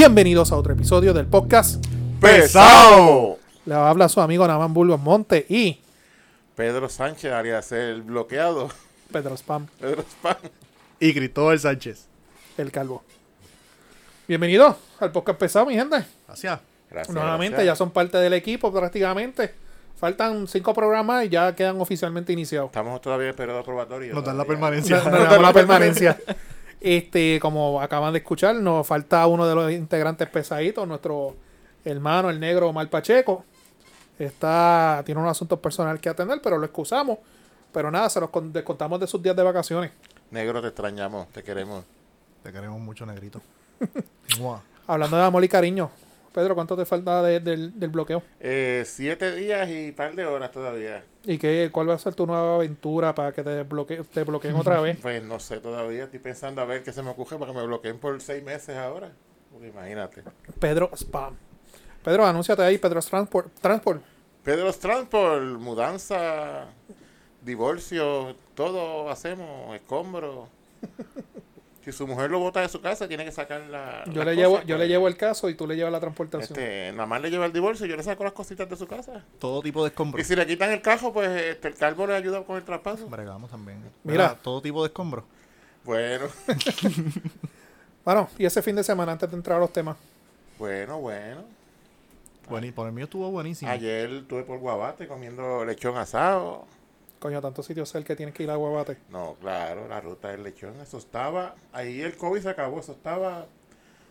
Bienvenidos a otro episodio del podcast. ¡Pesado! Le habla su amigo Naman Burgos Monte y Pedro Sánchez haría ser el bloqueado. Pedro Spam, Pedro Spam. Y Cristóbal Sánchez. el calvo. Bienvenidos al podcast pesado, mi gente. Gracias. Gracias. Nuevamente gracias. ya son parte del equipo prácticamente. Faltan cinco programas y ya quedan oficialmente iniciados. Estamos todavía en periodo probatorio. Nos dan la permanencia. Nos damos la permanencia. Este, como acaban de escuchar, nos falta uno de los integrantes pesaditos, nuestro hermano, el negro Omar Pacheco. Está, tiene un asunto personal que atender, pero lo excusamos. Pero nada, se los con- descontamos de sus días de vacaciones. Negro, te extrañamos, te queremos. Te queremos mucho, negrito. Hablando de amor y cariño. Pedro, ¿cuánto te falta de- del, del bloqueo? Eh, siete días y par de horas todavía. ¿Y qué, cuál va a ser tu nueva aventura para que te, bloque, te bloqueen otra vez? Pues no sé todavía. Estoy pensando a ver qué se me ocurre para que me bloqueen por seis meses ahora. Imagínate. Pedro Spam. Pedro, anúnciate ahí, Pedro Transport. Transport. Pedro Transport, mudanza, divorcio, todo hacemos, escombros. Si su mujer lo bota de su casa, tiene que sacar la. Yo le, llevo, yo le llevo el caso y tú le llevas la transportación. Este, nada más le lleva el divorcio, yo le saco las cositas de su casa. Todo tipo de Y escombros. si le quitan el cajo, pues este, el calvo le ayuda con el traspaso. Bregamos también. Mira. Mira, todo tipo de escombros. Bueno, Bueno, y ese fin de semana, antes de entrar a los temas. bueno, bueno. Bueno, y por el mío estuvo buenísimo. Ayer estuve por Guabate comiendo lechón asado. Coño, tantos sitios cerca que tienes que ir a Guabate. No, claro, la ruta del lechón, eso estaba. Ahí el COVID se acabó, eso estaba.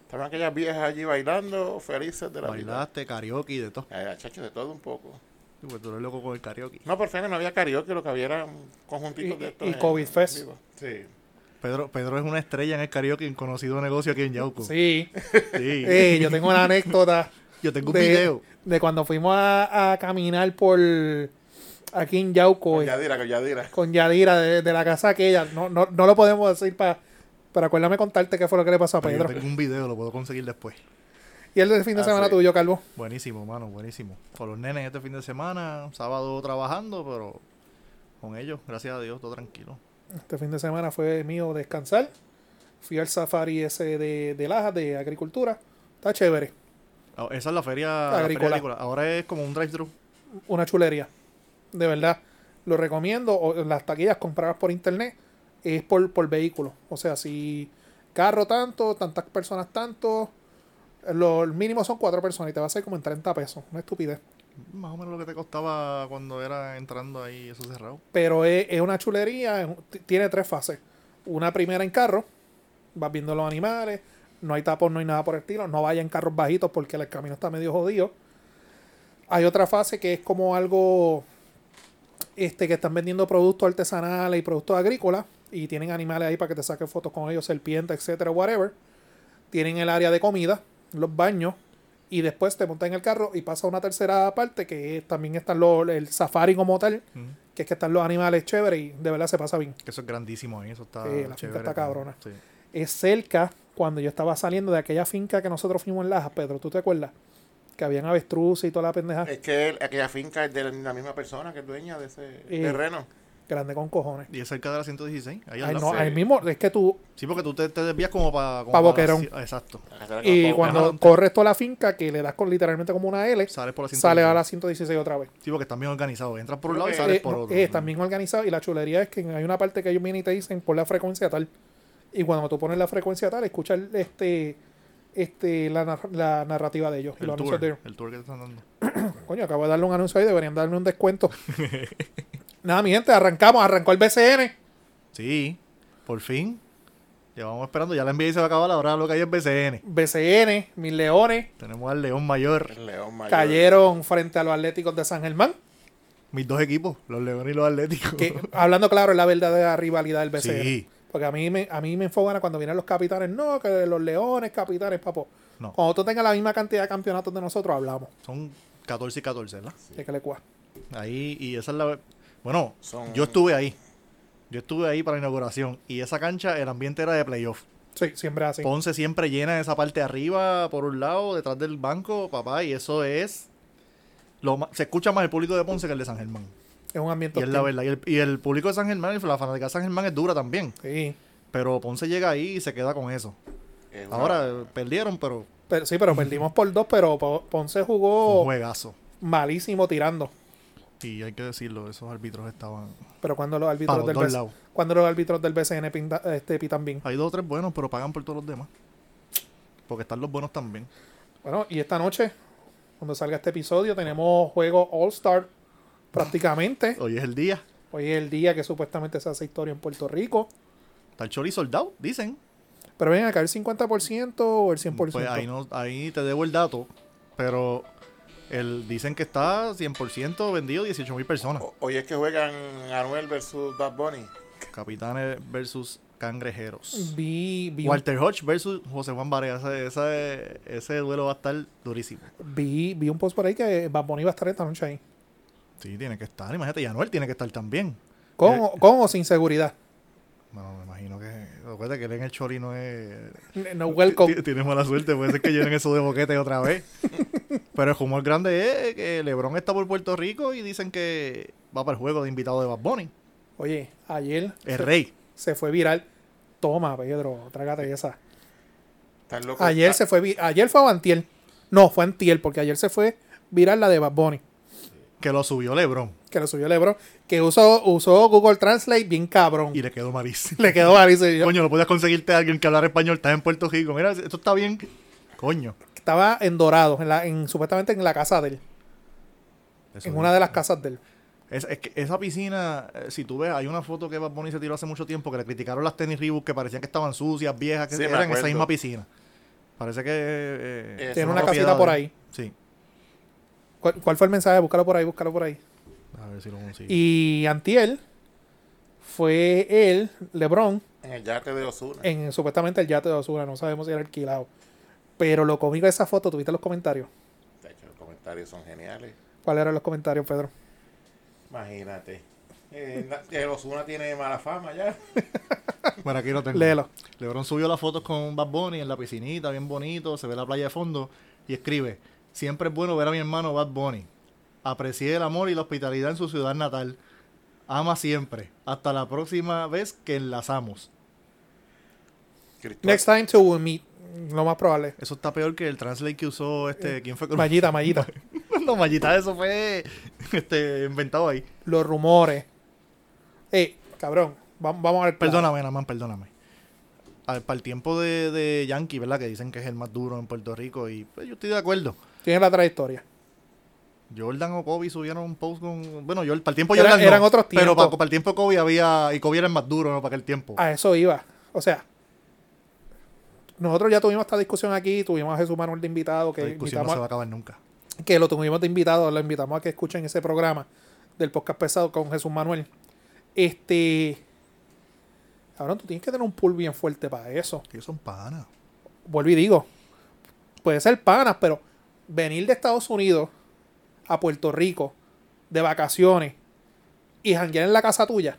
Estaban aquellas viejas allí bailando, felices de la vida. Bailaste, karaoke y de todo. Eh, chacho, de todo un poco. Sí, Pues tú eres loco con el karaoke. No, por fin no había karaoke, lo que había eran conjuntitos Y- de estos. y en- COVID Fest. vivo. Sí. Pedro, Pedro es una estrella en el karaoke en conocido negocio aquí en Yauco. Sí. Sí. Yo tengo una anécdota Yo tengo un de, video. de cuando fuimos a, a caminar por aquí en Yauco Con eh, Yadira, con Yadira. con Yadira de, de la casa aquella. No, no, no lo podemos decir para. Pero acuérdame contarte qué fue lo que le pasó a Pero yo Pedro. tengo un video, lo puedo conseguir después. Y el del fin de Ah, semana sí. tuyo, Calvo. Buenísimo, mano, buenísimo. Con los nenes este fin de semana, sábado trabajando, pero con ellos, gracias a Dios, todo tranquilo. Este fin de semana fue mío descansar. Fui al safari ese de, de Lajas, de agricultura. Está chévere. Ah, Esa es la feria, la feria Agrícola. agrícola. Ahora es como un drive-thru. Una chulería. De verdad. Lo recomiendo. O las taquillas compradas por internet es por, por vehículo. O sea, si carro tanto, tantas personas tanto. Lo el mínimo son cuatro personas y te va a salir como en 30 pesos. Una estupidez. Más o menos lo que te costaba cuando era entrando ahí eso cerrado. Pero es, es una chulería. es tiene tres fases. Una primera en carro. Vas viendo los animales. No hay tapón, no hay nada por el estilo. No vaya en carros bajitos porque el camino está medio jodido. Hay otra fase que es como algo este que están vendiendo productos artesanales y productos agrícolas y tienen animales ahí para que te saquen fotos con ellos, serpientes, etcétera, whatever. Tienen el área de comida, los baños y después te montas en el carro y pasa a una tercera parte que es- también están los el safari como tal, que es que están los animales chéveres y de verdad se pasa bien. Eso es grandísimo ahí, eso está Sí, la finca chévere. está cabrona. Sí. Es cerca cuando yo estaba saliendo de aquella finca que nosotros fuimos en Lajas, Pedro, ¿tú te acuerdas? Que habían avestruces y toda la pendeja. Es que el- aquella finca es de la misma persona que es dueña de ese terreno. Grande con cojones. Y es cerca de la 116. Ahí no, sí. ahí mismo, es que tú, Sí, porque tú te, te desvías como para... Pa' Boquerón. Exacto. y cuando corres toda la finca, que le das con literalmente como una L, Sales por la 116. sale a la 116 otra vez. Sí, porque están bien organizados. Entras por un lado y sales Eh, por otro. eh, están bien organizado y la chulería es que hay una parte que ellos vienen y te dicen por la frecuencia tal. Y cuando tú pones la frecuencia tal, escuchas este, este, la, la narrativa de ellos. y El los tour, anuncios de ellos. el tour que te están dando. Coño, acabo de darle un anuncio ahí, deberían darme un descuento. Nada, mi gente, arrancamos, arrancó el BCN. Sí, por fin. Llevamos esperando, ya la NBA se va a acabar, ahora lo que hay es BCN. BCN, mis leones, Tenemos al León Mayor, El León Mayor. cayeron frente a los Atléticos de San Germán. mis dos equipos, los Leones y los Atléticos. Que, hablando claro, es la verdadera rivalidad del BCN. Sí. Porque a mí me, a mí me enfogana cuando vienen los capitanes. No, que los leones, capitanes, papo. No. Cuando tú tengas la misma cantidad de campeonatos de nosotros, hablamos. Son 14 y 14, ¿verdad? De que le cua. Ahí, y esa es la... Bueno, Son- yo estuve ahí. Yo estuve ahí para la inauguración. Y esa cancha, el ambiente era de playoff. Sí, siempre así. Ponce siempre llena esa parte de arriba, por un lado, detrás del banco, papá, y eso es... Lo se escucha más el público de Ponce que el de San Germán. Es un ambiente Y es la verdad. Y el, y el público de San Germán, y la fanática de San Germán es dura también. Sí. Pero Ponce llega ahí y se queda con eso. Es Ahora perdieron, pero Pero, sí, pero perdimos por dos, pero Po- Ponce Un jugó juegazo. malísimo tirando. Y hay que decirlo, esos árbitros estaban Pero cuando los árbitros del dos BC lados. cuando los árbitros del BCN pinta- este, pitan bien. Hay dos o tres buenos, pero pagan por todos los demás. Porque están los buenos también. Bueno, y esta noche, cuando salga este episodio, tenemos juego All Star prácticamente. Hoy es el día. Hoy es el día que supuestamente se hace historia en Puerto Rico. Está el chori soldado, dicen. Pero ven acá, el 50% o el 100%. Pues ahí, no, ahí te debo el dato. Pero el, dicen que está 100% vendido 18 mil personas. O- Hoy es que juegan Anuel versus Bad Bunny. Capitanes versus cangrejeros. Vi, vi, un, Walter Hodge versus José Juan Barea. Ese, ese, ese duelo va a estar durísimo. vi, vi un post por ahí que Bad Bunny va a estar esta noche ahí. Sí, tiene que estar. Imagínate, y Anuel tiene que estar también. Con, Eh. o- con o sin seguridad. Bueno, me imagino que. Recuerda que él en el Chori no es. No welcome. Tienes mala suerte, puede ser que llenen eso de boquete otra vez. Pero el humor grande es que LeBron está por Puerto Rico y dicen que va para el juego de invitado de Bad Bunny. Oye, ayer El se, rey. se fue viral. Toma, Pedro, trágate esa. Están locos. Ayer Ah, se fue vi- ayer fue o antier. No, fue antier, porque ayer se fue viral la de Bad Bunny. Que lo subió LeBron Que lo subió Lebron. Que usó, usó Google Translate bien cabrón. y le quedó malísimo. Le quedó malísimo. Coño, no puedes conseguirte a alguien que hablar español, estás en Puerto Rico. Mira, esto está bien. Coño. Estaba en Dorado, en la, en, supuestamente en la casa de él. en una de las casas de él. Es, es que esa piscina, eh, si tú ves, hay una foto que Bad Bunny se tiró hace mucho tiempo que le criticaron las tenis Reebok que parecían que estaban sucias, viejas, que Sí, eran en esa misma piscina. Parece que... eh, Eh, Tiene una casita por ahí. Sí. ¿Cuál, cuál fue el mensaje? Búscalo por ahí, búscalo por ahí. A ver si lo consigo. Y Antiel fue él, Lebron, En el yate de Osuna. en supuestamente el yate de Osuna. No sabemos si era alquilado. Pero lo cómico de esa foto, ¿tuviste los comentarios? Los comentarios son geniales. ¿Cuáles eran los comentarios, Pedro? Imagínate. Eh, na- el Osuna tiene mala fama ya. Bueno, aquí lo tengo. Léelo. LeBron subió las fotos con Bad Bunny en la piscinita, bien bonito, se ve la playa de fondo y escribe, siempre es bueno ver a mi hermano Bad Bunny. Aprecié el amor y la hospitalidad en su ciudad natal. Ama siempre. Hasta la próxima vez que enlazamos. Cristóbal- Next time to meet. Lo más probable. Eso está peor que el translate que usó este... ¿Quién fue? Mallita, mallita. no, Mallita, eso fue este, inventado ahí. los rumores. Eh, cabrón. Vamos, vamos a ver. Perdóname, Naman, perdóname. A ver, para el tiempo de, de Yankee, ¿verdad? Que dicen que es el más duro en Puerto Rico y pues yo estoy de acuerdo. Tiene la trayectoria. Jordan o Kobe subieron un post con. Bueno, yo, para el tiempo Era- Jordan. no, eran otros Pero tiempos. para, para el tiempo Kobe había. Y Kobe era el más duro, ¿no? Para aquel tiempo. A eso iba. O sea, nosotros ya tuvimos esta discusión aquí. Tuvimos a Jesús Manuel de invitado. Que, La discusión no se va a acabar nunca. que lo tuvimos de invitado. Lo invitamos a que escuchen ese programa del podcast pesado con Jesús Manuel. Este. Cabrón, tú tienes que tener un pool bien fuerte para eso. Ellos son panas. vuelvo y digo, puede ser panas, pero venir de Estados Unidos a Puerto Rico de vacaciones y janguear en la casa tuya.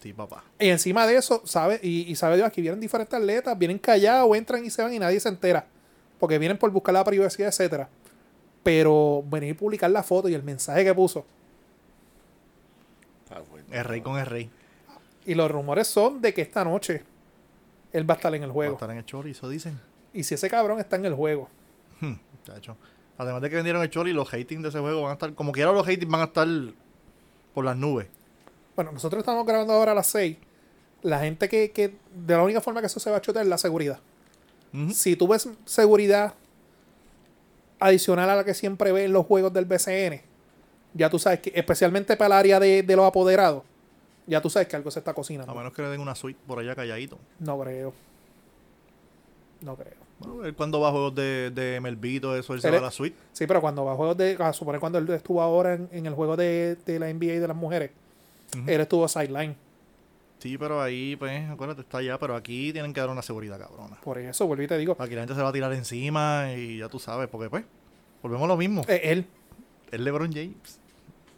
Sí, papá. Y encima de eso, sabe, y, y sabe Dios, aquí vienen diferentes atletas, vienen callados, entran y se van y nadie se entera. Porque vienen por buscar la privacidad, etcétera. Pero venir y publicar la foto y el mensaje que puso. Bueno. El rey con el rey. Y los rumores son de que esta noche él va a estar en el Va a juego. estar en el chorizo, dicen. Y si ese cabrón está en el juego, Hmm, muchacho. Además de que vendieron el chori, los hatings de ese juego van a estar. Como quiera, los hatings van a estar por las nubes. Bueno, nosotros estamos grabando ahora a las 6. La gente que, que de la única forma que eso se va a chotear es la seguridad. Si tú ves seguridad adicional a la que siempre ves en los juegos del BCN, ya tú sabes que, especialmente para el área de, de los apoderados, ya tú sabes que algo se está A cocinando. menos que le den una suite por allá calladito. No creo. No creo. Bueno, él cuando va a juegos de, de MLB todo eso, él se va a la suite. Sí, pero cuando va a juegos de. A suponer cuando él estuvo ahora en, en el juego de, de la NBA y de las mujeres, él estuvo sideline. Sí, pero ahí, pues, acuérdate, está allá, pero aquí tienen que dar una seguridad cabrona. Por eso, vuelvo y te digo. Aquí la gente se va a tirar encima y ya tú sabes, porque pues, volvemos a lo mismo. eh, él, Es LeBron James.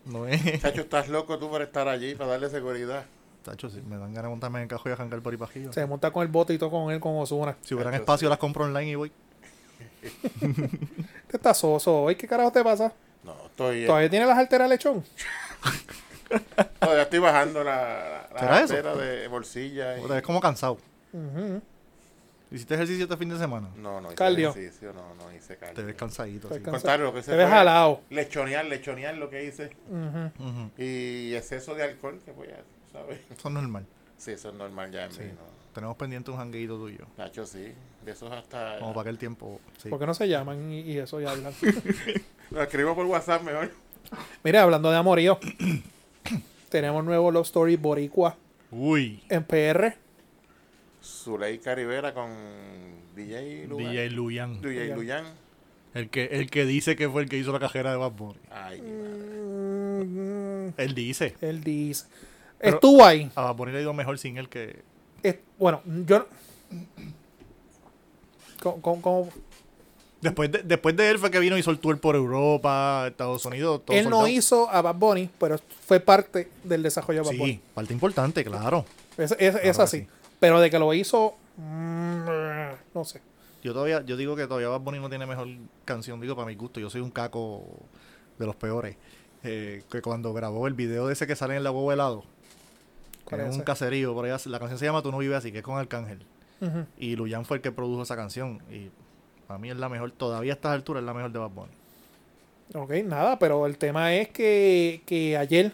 No es. Chacho, estás loco tú por estar allí, para darle seguridad. Tacho, si me dan ganas de montarme en el cajo y arrancar por ahí para arriba. se monta con el bote y todo con él, con Osuna. Si hubieran Tacho, espacio, las compro online y voy. Este está soso hoy. ¿Qué carajo te pasa? No, estoy. ¿Todavía tiene las alteras lechón? Todavía estoy bajando la, la ¿Será eso? cartera de bolsilla. y- Te ves como cansado. Ujú. ¿Hiciste ejercicio este fin de semana? No, no hice Cardio. ejercicio, no, no hice Te cardio. ves cansadito. Te sí. ves Contrario, lo que hice Te ves fue jalado. Lechonear, lechonear lo que hice. Ujú. Ujú. Y exceso de alcohol, que voy a, ¿sabes? Eso es normal. Sí, eso es normal ya en Sí. mí, ¿no? Tenemos pendiente un jangueito tuyo. Nacho, sí. De esos hasta... Como para aquel tiempo. Sí. ¿Por qué no se llaman y, y eso ya hablan? Lo escribo por WhatsApp mejor. Mira, hablando de amorío, tenemos nuevo Love Story Boricua Uy. en PR. Zuleika Rivera con DJ Luyan. DJ Luyan. DJ Luyan. El que, el que dice que fue el que hizo la cajera de Bad Bunny. Ay, mi madre. Mm, Él dice. Él dice. Pero- Estuvo ahí. A Bad Bunny le ha ido mejor sin él que... Es- bueno, yo. ¿Cómo- cómo- cómo? Después de, después de él fue que vino y hizo el tour por Europa, Estados Unidos. todo Él no hizo a Bad Bunny, pero fue parte del desarrollo de Bad Bunny. Sí, parte importante, claro. Es, es- Claro así. sí. Pero de que lo hizo. mm, no sé. Yo todavía, yo digo que todavía Bad Bunny no tiene mejor canción, digo para mi gusto. Yo soy un caco de los peores. Eh, que cuando grabó el video de ese que sale en la huevo helado, que ¿Cuál es es un ese? caserío, por allá, la canción se llama Tú no vives así, que es con Arcángel. Y Luyan fue el que produjo esa canción. Y para mí es la mejor, todavía a estas alturas es la mejor de Bad Bunny. Ok, nada, pero el tema es que, que ayer.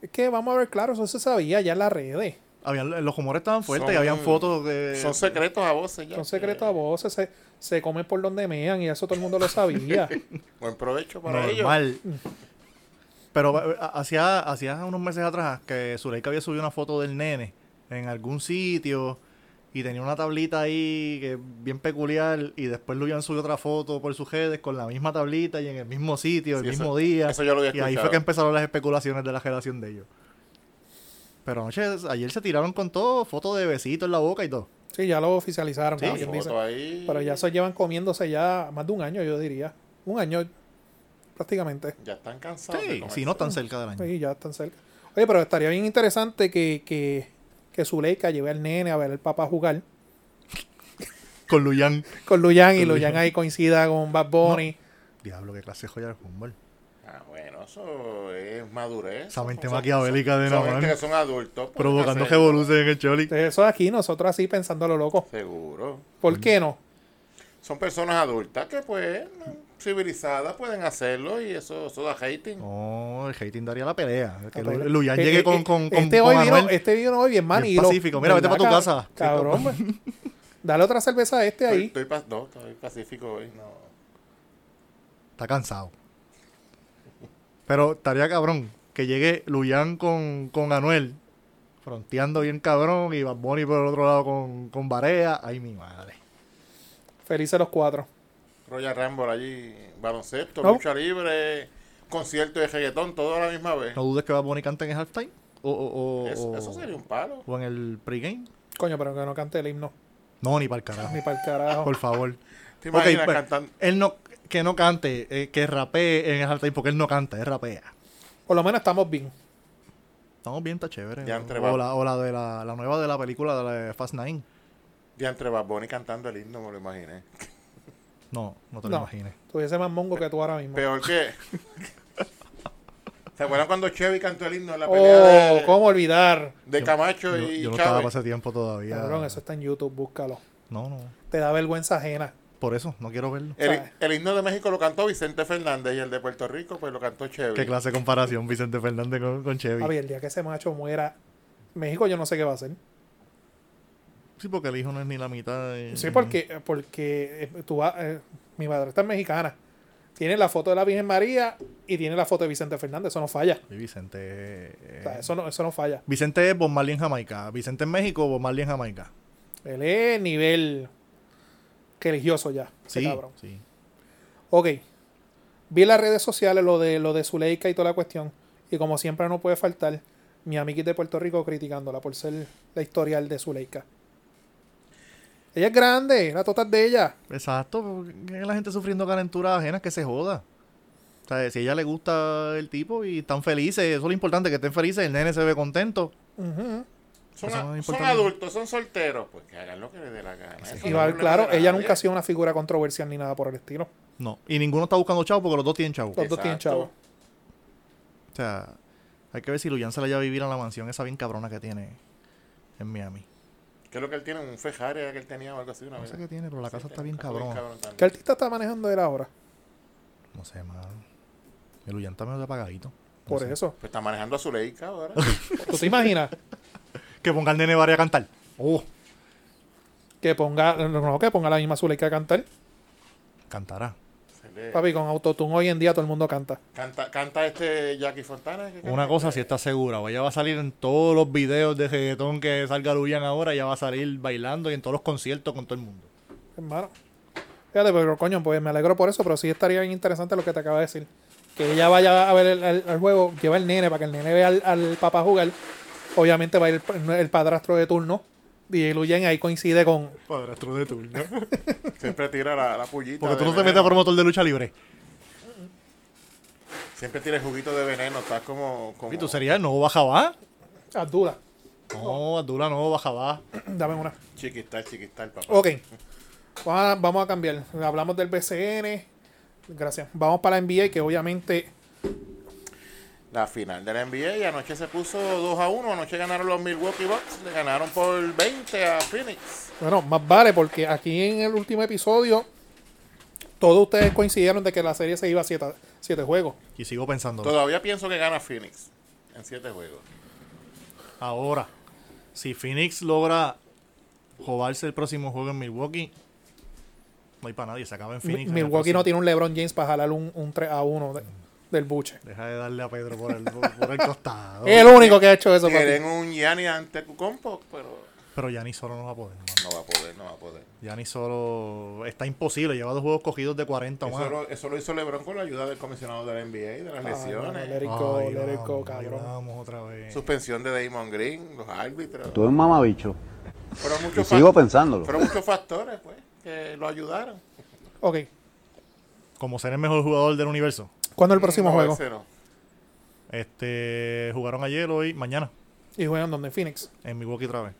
Es que vamos a ver, claro, eso se sabía ya en las redes. Habían, los rumores estaban fuertes y habían fotos de... Son secretos a voces ya. Son secretos a voces, se, se comen por donde mean y eso todo el mundo lo sabía. Buen provecho para ellos. Pero eh, hacía, hacía unos meses atrás que Zuleika había subido una foto del nene en algún sitio y tenía una tablita ahí que bien peculiar y después Luyan subió otra foto por sus redes con la misma tablita y en el mismo sitio, Sí, el eso- mismo día. eso yo lo había y ahí fue que empezaron las especulaciones de la relación de ellos. Pero anoche, ayer se tiraron con todo, fotos de besitos en la boca y todo. Sí, ya lo oficializaron, Sí. Pero ya se llevan comiéndose ya más de un año, yo diría. Un año prácticamente. Ya están cansados. Sí, si no tan cerca del año. Sí, ya están cerca. Oye, pero estaría bien interesante que, que, que Zuleika lleve al nene a ver al papá jugar Con Luyan. con Luyan y Luyan ahí coincida con Bad Bunny. Diablo, qué clase de joya de fútbol. Ah, bueno, eso es madurez. Esa mente maquiavélica de gente que son adultos. Provocando hacerlo. revolución en el Choli. Entonces, eso aquí, nosotros así pensando a lo loco. Seguro. ¿Por qué no? Son personas adultas que, pues, civilizadas pueden hacerlo y eso, eso da hating. No, el hating daría la pelea. Que Luyan Eh, llegue eh, con, eh, con, con, este, con hoy vino, Anuel. este vino hoy bien Bien manilo. pacífico. Mira, vete ¿Verdad, pa' tu casa. Cabrón, pues. Dale otra cerveza a este Estoy, ahí. estoy pa- no, estoy pacífico hoy. No. Está cansado. Pero estaría cabrón que llegue Luyan con, con Anuel, fronteando bien cabrón, y Bad Bunny por el otro lado con, con Barea. Ay, mi madre. Felices los cuatro. Royal Rumble allí, baloncesto, No. lucha libre, concierto de reggaetón, todo a la misma vez. ¿No dudes que Bad Bunny cante en el halftime? O, o, o, eso, o- eso sería un palo. o en el pregame. Coño, pero que no cante el himno. No, ni para el carajo. Ni para el carajo. Por favor. ¿Te imaginas pues, cantando? Él no, que no cante, eh, que rapee en el halftime, porque él no canta, él rapea. Por lo menos estamos bien. Estamos bien, está chévere. Ya entre o, va- la, o la de la, la nueva de la película de la de Fast Nine. Ya entre Bad Bunny cantando el himno, me lo imaginé. No, no te lo No. imagines. Tuviese más mongo que tú ahora mismo. Peor que. ¿Se acuerdan cuando Chevy cantó el himno en la pelea Oh, de, ¿cómo olvidar? de Camacho Yo, y yo no estaba Chávez? ese tiempo todavía. Cabrón, eso está en YouTube, búscalo. No, no. Te da vergüenza ajena. Por eso, no quiero verlo. El, el himno de México lo cantó Vicente Fernández y el de Puerto Rico pues lo cantó Chevy. Qué clase de comparación Vicente Fernández con, con Chevy. A ver, el día que ese macho muera, México yo no sé qué va a hacer. Sí, porque el hijo no es ni la mitad. de- Sí, porque, porque eh, tú vas, eh, mi madre está mexicana. Tiene la foto de la Virgen María y tiene la foto de Vicente Fernández. Eso no falla. Sí, Vicente. eh, O sea, eso no, eso no falla. Vicente es Bob Marley en Jamaica. Vicente en México, Bob Marley en Jamaica. Él es nivel religioso ya. Ese Sí, cabrón. sí. Ok. Vi en las redes sociales lo de lo de Zuleika y toda la cuestión. Y como siempre no puede faltar, mi amiguita de Puerto Rico criticándola por ser la historial de Zuleika. Ella es grande, la total de ella. Exacto. La gente sufriendo calenturas ajenas que se joda. O sea, si a ella le gusta el tipo y están felices, eso es lo importante, que estén felices, el nene se ve contento. Son, a- es adultos, son solteros, pues que hagan lo que les dé la gana. No es problema claro, ella nunca ha sido una figura controversial ni nada por el estilo. No. Y ninguno está buscando chavo porque los dos tienen chavo. Los dos tienen chavos. O sea, hay que ver si Luyan se la lleva a vivir a la mansión esa bien cabrona que tiene en Miami. ¿Qué es lo que él tiene? Un Ferrari que él tenía o algo así una No vez. sé qué tiene, pero la Sí, casa está bien cabrón. ¿Qué artista está manejando él ahora? No sé, mano. El Ullanta me lo apagadito. No Por sé. eso. Pues está manejando a Zuleika ahora. ¿Tú te imaginas? Que ponga el nene Bari a cantar. Oh, Que ponga, no, que ponga la misma Zuleika a cantar. cantará. Le- Papi, con autotune hoy en día todo el mundo canta. Canta, canta este Jackie Fontana. ¿qué Una cosa si está segura, ella va a salir en todos los videos de reggaetón que salga Luyan ahora, ella va a salir bailando y en todos los conciertos con todo el mundo. Hermano. Fíjate, pero coño, pues me alegro por eso, pero sí estaría bien interesante lo que te acaba de decir. Que ella vaya a ver el, el- el juego, lleva el nene para que el nene vea al, al papá jugar. Obviamente va a ir el, el padrastro de turno. Y Luyen ahí coincide con. Padrastro de turno. Siempre tira la, la pullita. Porque tú no te metes a promotor de lucha libre. Siempre tira el juguito de veneno. Estás como. como ¿Y tú serías el nuevo Bajabá? Abdullah. No, Abdullah no, Bajabá. Dame una. Chiquistal, chiquistal, papá. Ok. Vamos a, vamos a cambiar. Hablamos del BCN. Gracias. Vamos para la NBA, que obviamente. La final de la NBA y anoche se puso 2 a 1. Anoche ganaron los Milwaukee Bucks. Le ganaron por 20 a Phoenix. Bueno, más vale, porque aquí en el último episodio. Todos ustedes coincidieron de que la serie se iba a 7 juegos. Y sigo pensando. Todavía pienso que gana Phoenix en 7 juegos. Ahora, si Phoenix logra jobarse el próximo juego en Milwaukee, no hay para nadie, se acaba en Mi- Phoenix. en Milwaukee no tiene un LeBron James para jalar un, un 3 a 1 de- del buche. Deja de darle a Pedro por el, por el costado. Es el único que ha hecho eso. Quieren un Gianni ante Cucompo, pero Pero Gianni solo no va a poder. mano. no va a poder, no va a poder. Gianni solo está imposible. Lleva dos juegos cogidos de 40 o Eso más. lo, eso lo hizo LeBron con la ayuda del comisionado de la NBA y de las Ay, lesiones. no, go, Ay, go, vamos, cabrón. vamos otra vez. Suspensión de Damon Green, los árbitros. Tú eres un mamabicho. Fueron Y muchos, sigo pensándolo. fueron muchos factores pues, que lo ayudaron. Ok. Como ser el mejor jugador del universo. ¿Cuándo es el próximo No, juego? ese no. Este jugaron ayer, hoy, mañana, Y juegan donde? En Phoenix. en Milwaukee otra vez.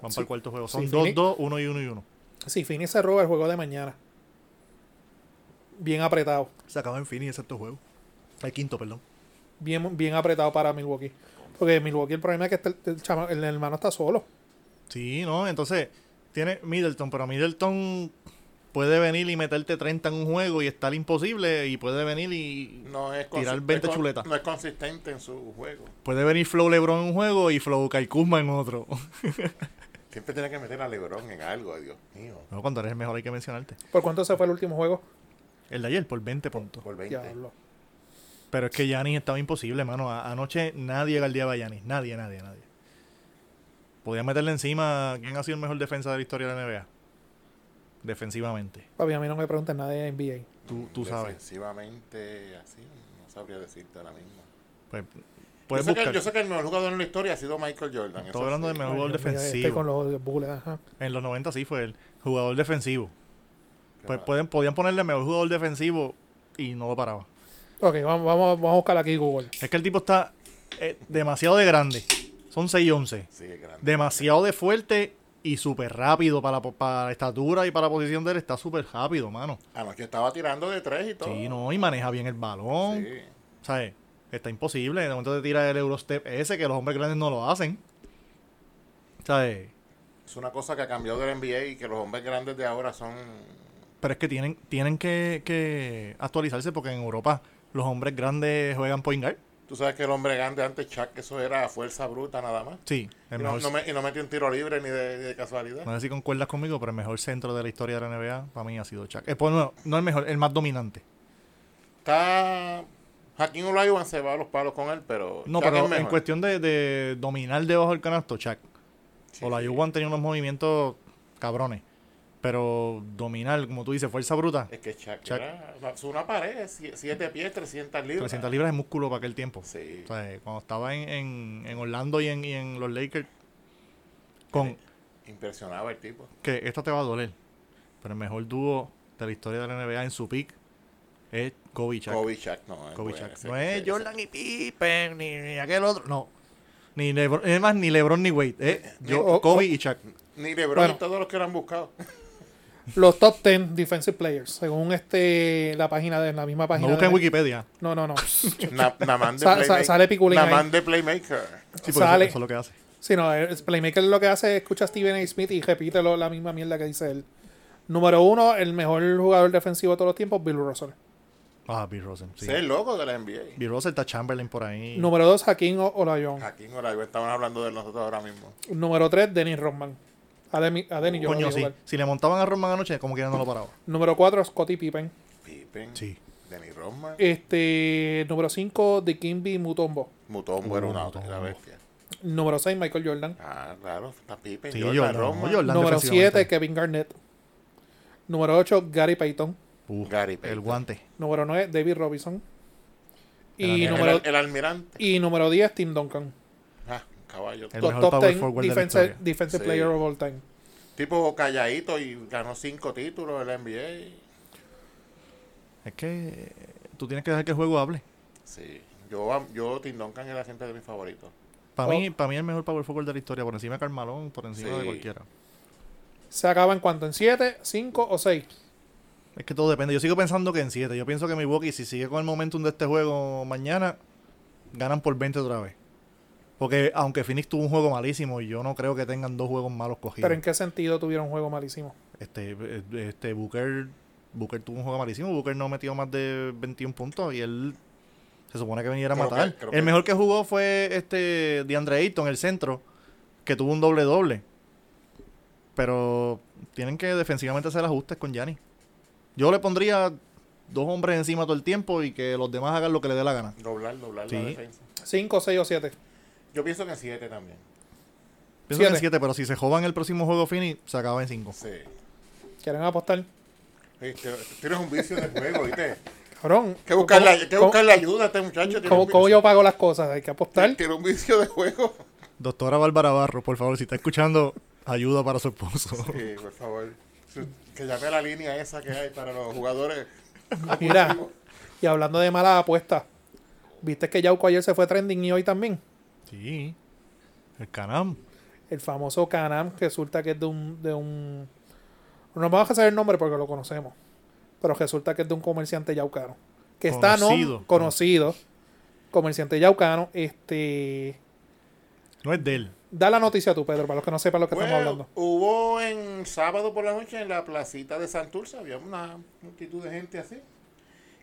Van Sí. para el cuarto juego. Sí, Son Phoenix- 2-2, 1 y 1 y 1. Sí, Phoenix se roba el juego de mañana. Bien apretado. Se acaba en Phoenix excepto juego. El quinto, perdón. Bien, bien apretado para Milwaukee. Porque Milwaukee el problema es que este- el, chama- el hermano está solo. Sí, ¿no? Entonces, tiene Middleton, pero Middleton puede venir y meterte 30 en un juego y estar imposible. Y puede venir y. No es Tirar consi- 20 es con- chuletas. No es consistente en su juego. Puede venir Flow LeBron en un juego y Flow Kai Kuzma en otro. Siempre tiene que meter a LeBron en algo, Dios mío. no, cuando eres el mejor hay que mencionarte. ¿Por cuánto se fue el último juego? El de ayer, por 20 puntos. Por 20. Diablo. Pero es que Yanis estaba imposible, mano. Anoche nadie galdeaba a Yanis. Nadie, nadie, nadie. Podía meterle encima quién ha sido el mejor defensa de la historia de la NBA. Defensivamente. Papi, a mí no me pregunten nada de NBA. Tú, tú sabes. Defensivamente, así, no sabría decirte ahora mismo. Pues, Yo sé, que, buscar. yo sé que el mejor jugador en la historia ha sido Michael Jordan. Estoy hablando sí. del mejor jugador mío, defensivo. Este con los bullets, ajá. En los 90 sí fue el jugador defensivo. Qué Pues mal. pueden, podían ponerle mejor jugador defensivo y no lo paraba. Ok, vamos, vamos, vamos a buscar aquí Google. Es que el tipo está eh, demasiado de grande. Son 6 y 11. Sí, es grande. Demasiado de fuerte y súper rápido para, la- para la estatura y para la posición de él. Está súper rápido, mano. Anoche estaba tirando de tres y todo. Sí, no, y maneja bien el balón. Sí. ¿Sabes? Está imposible. De momento te tira el Eurostep ese que los hombres grandes no lo hacen. ¿Sabes? Es una cosa que ha cambiado del NBA y que los hombres grandes de ahora son... Pero es que tienen, tienen que, que actualizarse porque en Europa los hombres grandes juegan point guard. Tú sabes que el hombre grande antes, Chuck, eso era fuerza bruta nada más. Sí, Y el no, mejor, no me- y no metió un tiro libre ni de, de casualidad. no sé si concuerdas conmigo, pero el mejor centro de la historia de la NBA para mí ha sido Chuck. Eh, pues no, no el mejor, el más dominante. Está... Hakim Olajuwon se va a los palos con él, pero... No, Chuck pero en cuestión de, de dominar debajo del canasto, Chuck. Sí, O la sí. Tenía unos movimientos cabrones. Pero dominar, como tú dices, fuerza bruta, Es que Chuck, Chuck. era es una pared, 7 pies, 300 libras. 300 libras de músculo para aquel tiempo. Sí. O sea, eh, cuando estaba en, en, en Orlando y en, y en los Lakers, con Impresionaba el tipo. que esta te va a doler, pero el mejor dúo de la historia de la NBA en su pick es Kobe Shaq. Kobe Shaq, no. es Kobe y bueno, Shaq. ese- No es Jordan y Pippen, ni, ni aquel otro. No. Ni Lebron, es más, ni LeBron ni Wade. Es yo, o- Kobe o- y Shaq. Ni LeBron Bueno. y todos los que lo han buscado. Los top 10 defensive players, según este la página de la misma No página. busca en Wikipedia. No, no, no. Na- Naman de Playmaker. sale Piculín. Naman de Playmaker. Sí, porque Sale. Eso, es lo que hace. Sí, no, el Playmaker lo que hace es escucha a Steven A. Smith y repite lo- la misma mierda que dice él. Número uno, el mejor jugador defensivo de todos los tiempos, Bill Russell. Ah, Bill Russell. Sí. Es el loco de la NBA. Bill Russell está Chamberlain por ahí. Número dos, Hakeem O- Olajuwon. En Oraigua estamos hablando de nosotros ahora mismo. Número tres, Dennis Rodman. A, Demi- a Dennis yo Coño, sí. Si le montaban a Roman anoche, como que ya no lo paraba. Número cuatro, Scottie Pippen. Pippen, Sí. Denny Rodman, Este, número cinco, Dikembe Mutombo. Mutombo era una, Mutombo. una bestia. Número seis, Michael Jordan. Ah, claro, está Pippen, Sí, Jordan, Jordan, Rodman, Jordan. Número defensivamente. 7, Kevin Garnett. Número 8, Gary Payton. Uh, Gary el Payton. guante. Número 9, David Robinson. El Y el- número, el, el almirante. y número 10, Tim Duncan. Caballo. El mejor top power 10 forward de la defensive, historia. defensive Sí. player of all time. Tipo calladito y ganó cinco títulos en la NBA. Es que tú tienes que dejar que el juego hable. Sí. Yo, yo Tim Duncan era gente de mis favoritos. Para Oh. mí, para mí el mejor power forward de la historia, por encima de Carmalón, por encima Sí. de cualquiera. Se acaba en cuanto, en 7, 5 o 6. Es que todo depende. Yo sigo pensando que en 7. Yo pienso que Milwaukee, si sigue con el momentum de este juego mañana, ganan por 20 otra vez. Porque aunque Phoenix tuvo un juego malísimo, yo no creo que tengan dos juegos malos cogidos. Pero en qué sentido tuvieron un juego malísimo. Este, eh, este Booker, Booker tuvo un juego malísimo. Booker no metió más de 21 puntos y él se supone que viniera a matar. que- el que- mejor que jugó fue este DeAndre Ayton, el centro, que tuvo un doble doble. Pero tienen que defensivamente hacer ajustes con Gianni. Yo le pondría dos hombres encima todo el tiempo y que los demás hagan lo que le dé la gana. Doblar, doblar Sí. la defensa. 5, 6 o 7. Yo pienso que en siete también. Pienso que en Siete. 7, pero si se jodan el próximo juego Fini, se acaba en 5. Sí. ¿Quieren apostar? Tienes un vicio de juego, ¿viste? Cabrón. Que buscarle, ¿cómo- hay que cómo- buscarle ayuda a este muchacho. ¿Cómo, yo pago las cosas? Hay que apostar. Tiene un vicio de juego. Doctora Bárbara Barro, por favor, si está escuchando, ayuda para su esposo. Sí, por favor. Que llame a la línea esa que hay para los jugadores. Mira, y hablando de malas apuestas, ¿viste que Yauco ayer se fue trending y hoy también? Sí. El Canam. El famoso Canam resulta que es de un, de un... No vamos a saber el nombre porque lo conocemos. Pero resulta que es de un comerciante yaucano. Que está no Conocido. conocido. Comerciante yaucano. Este... No es de él. Da la noticia tú, Pedro, para los que no sepan lo que Bueno, estamos hablando. hubo en sábado por la noche en la placita de Santurce, había una multitud de gente así.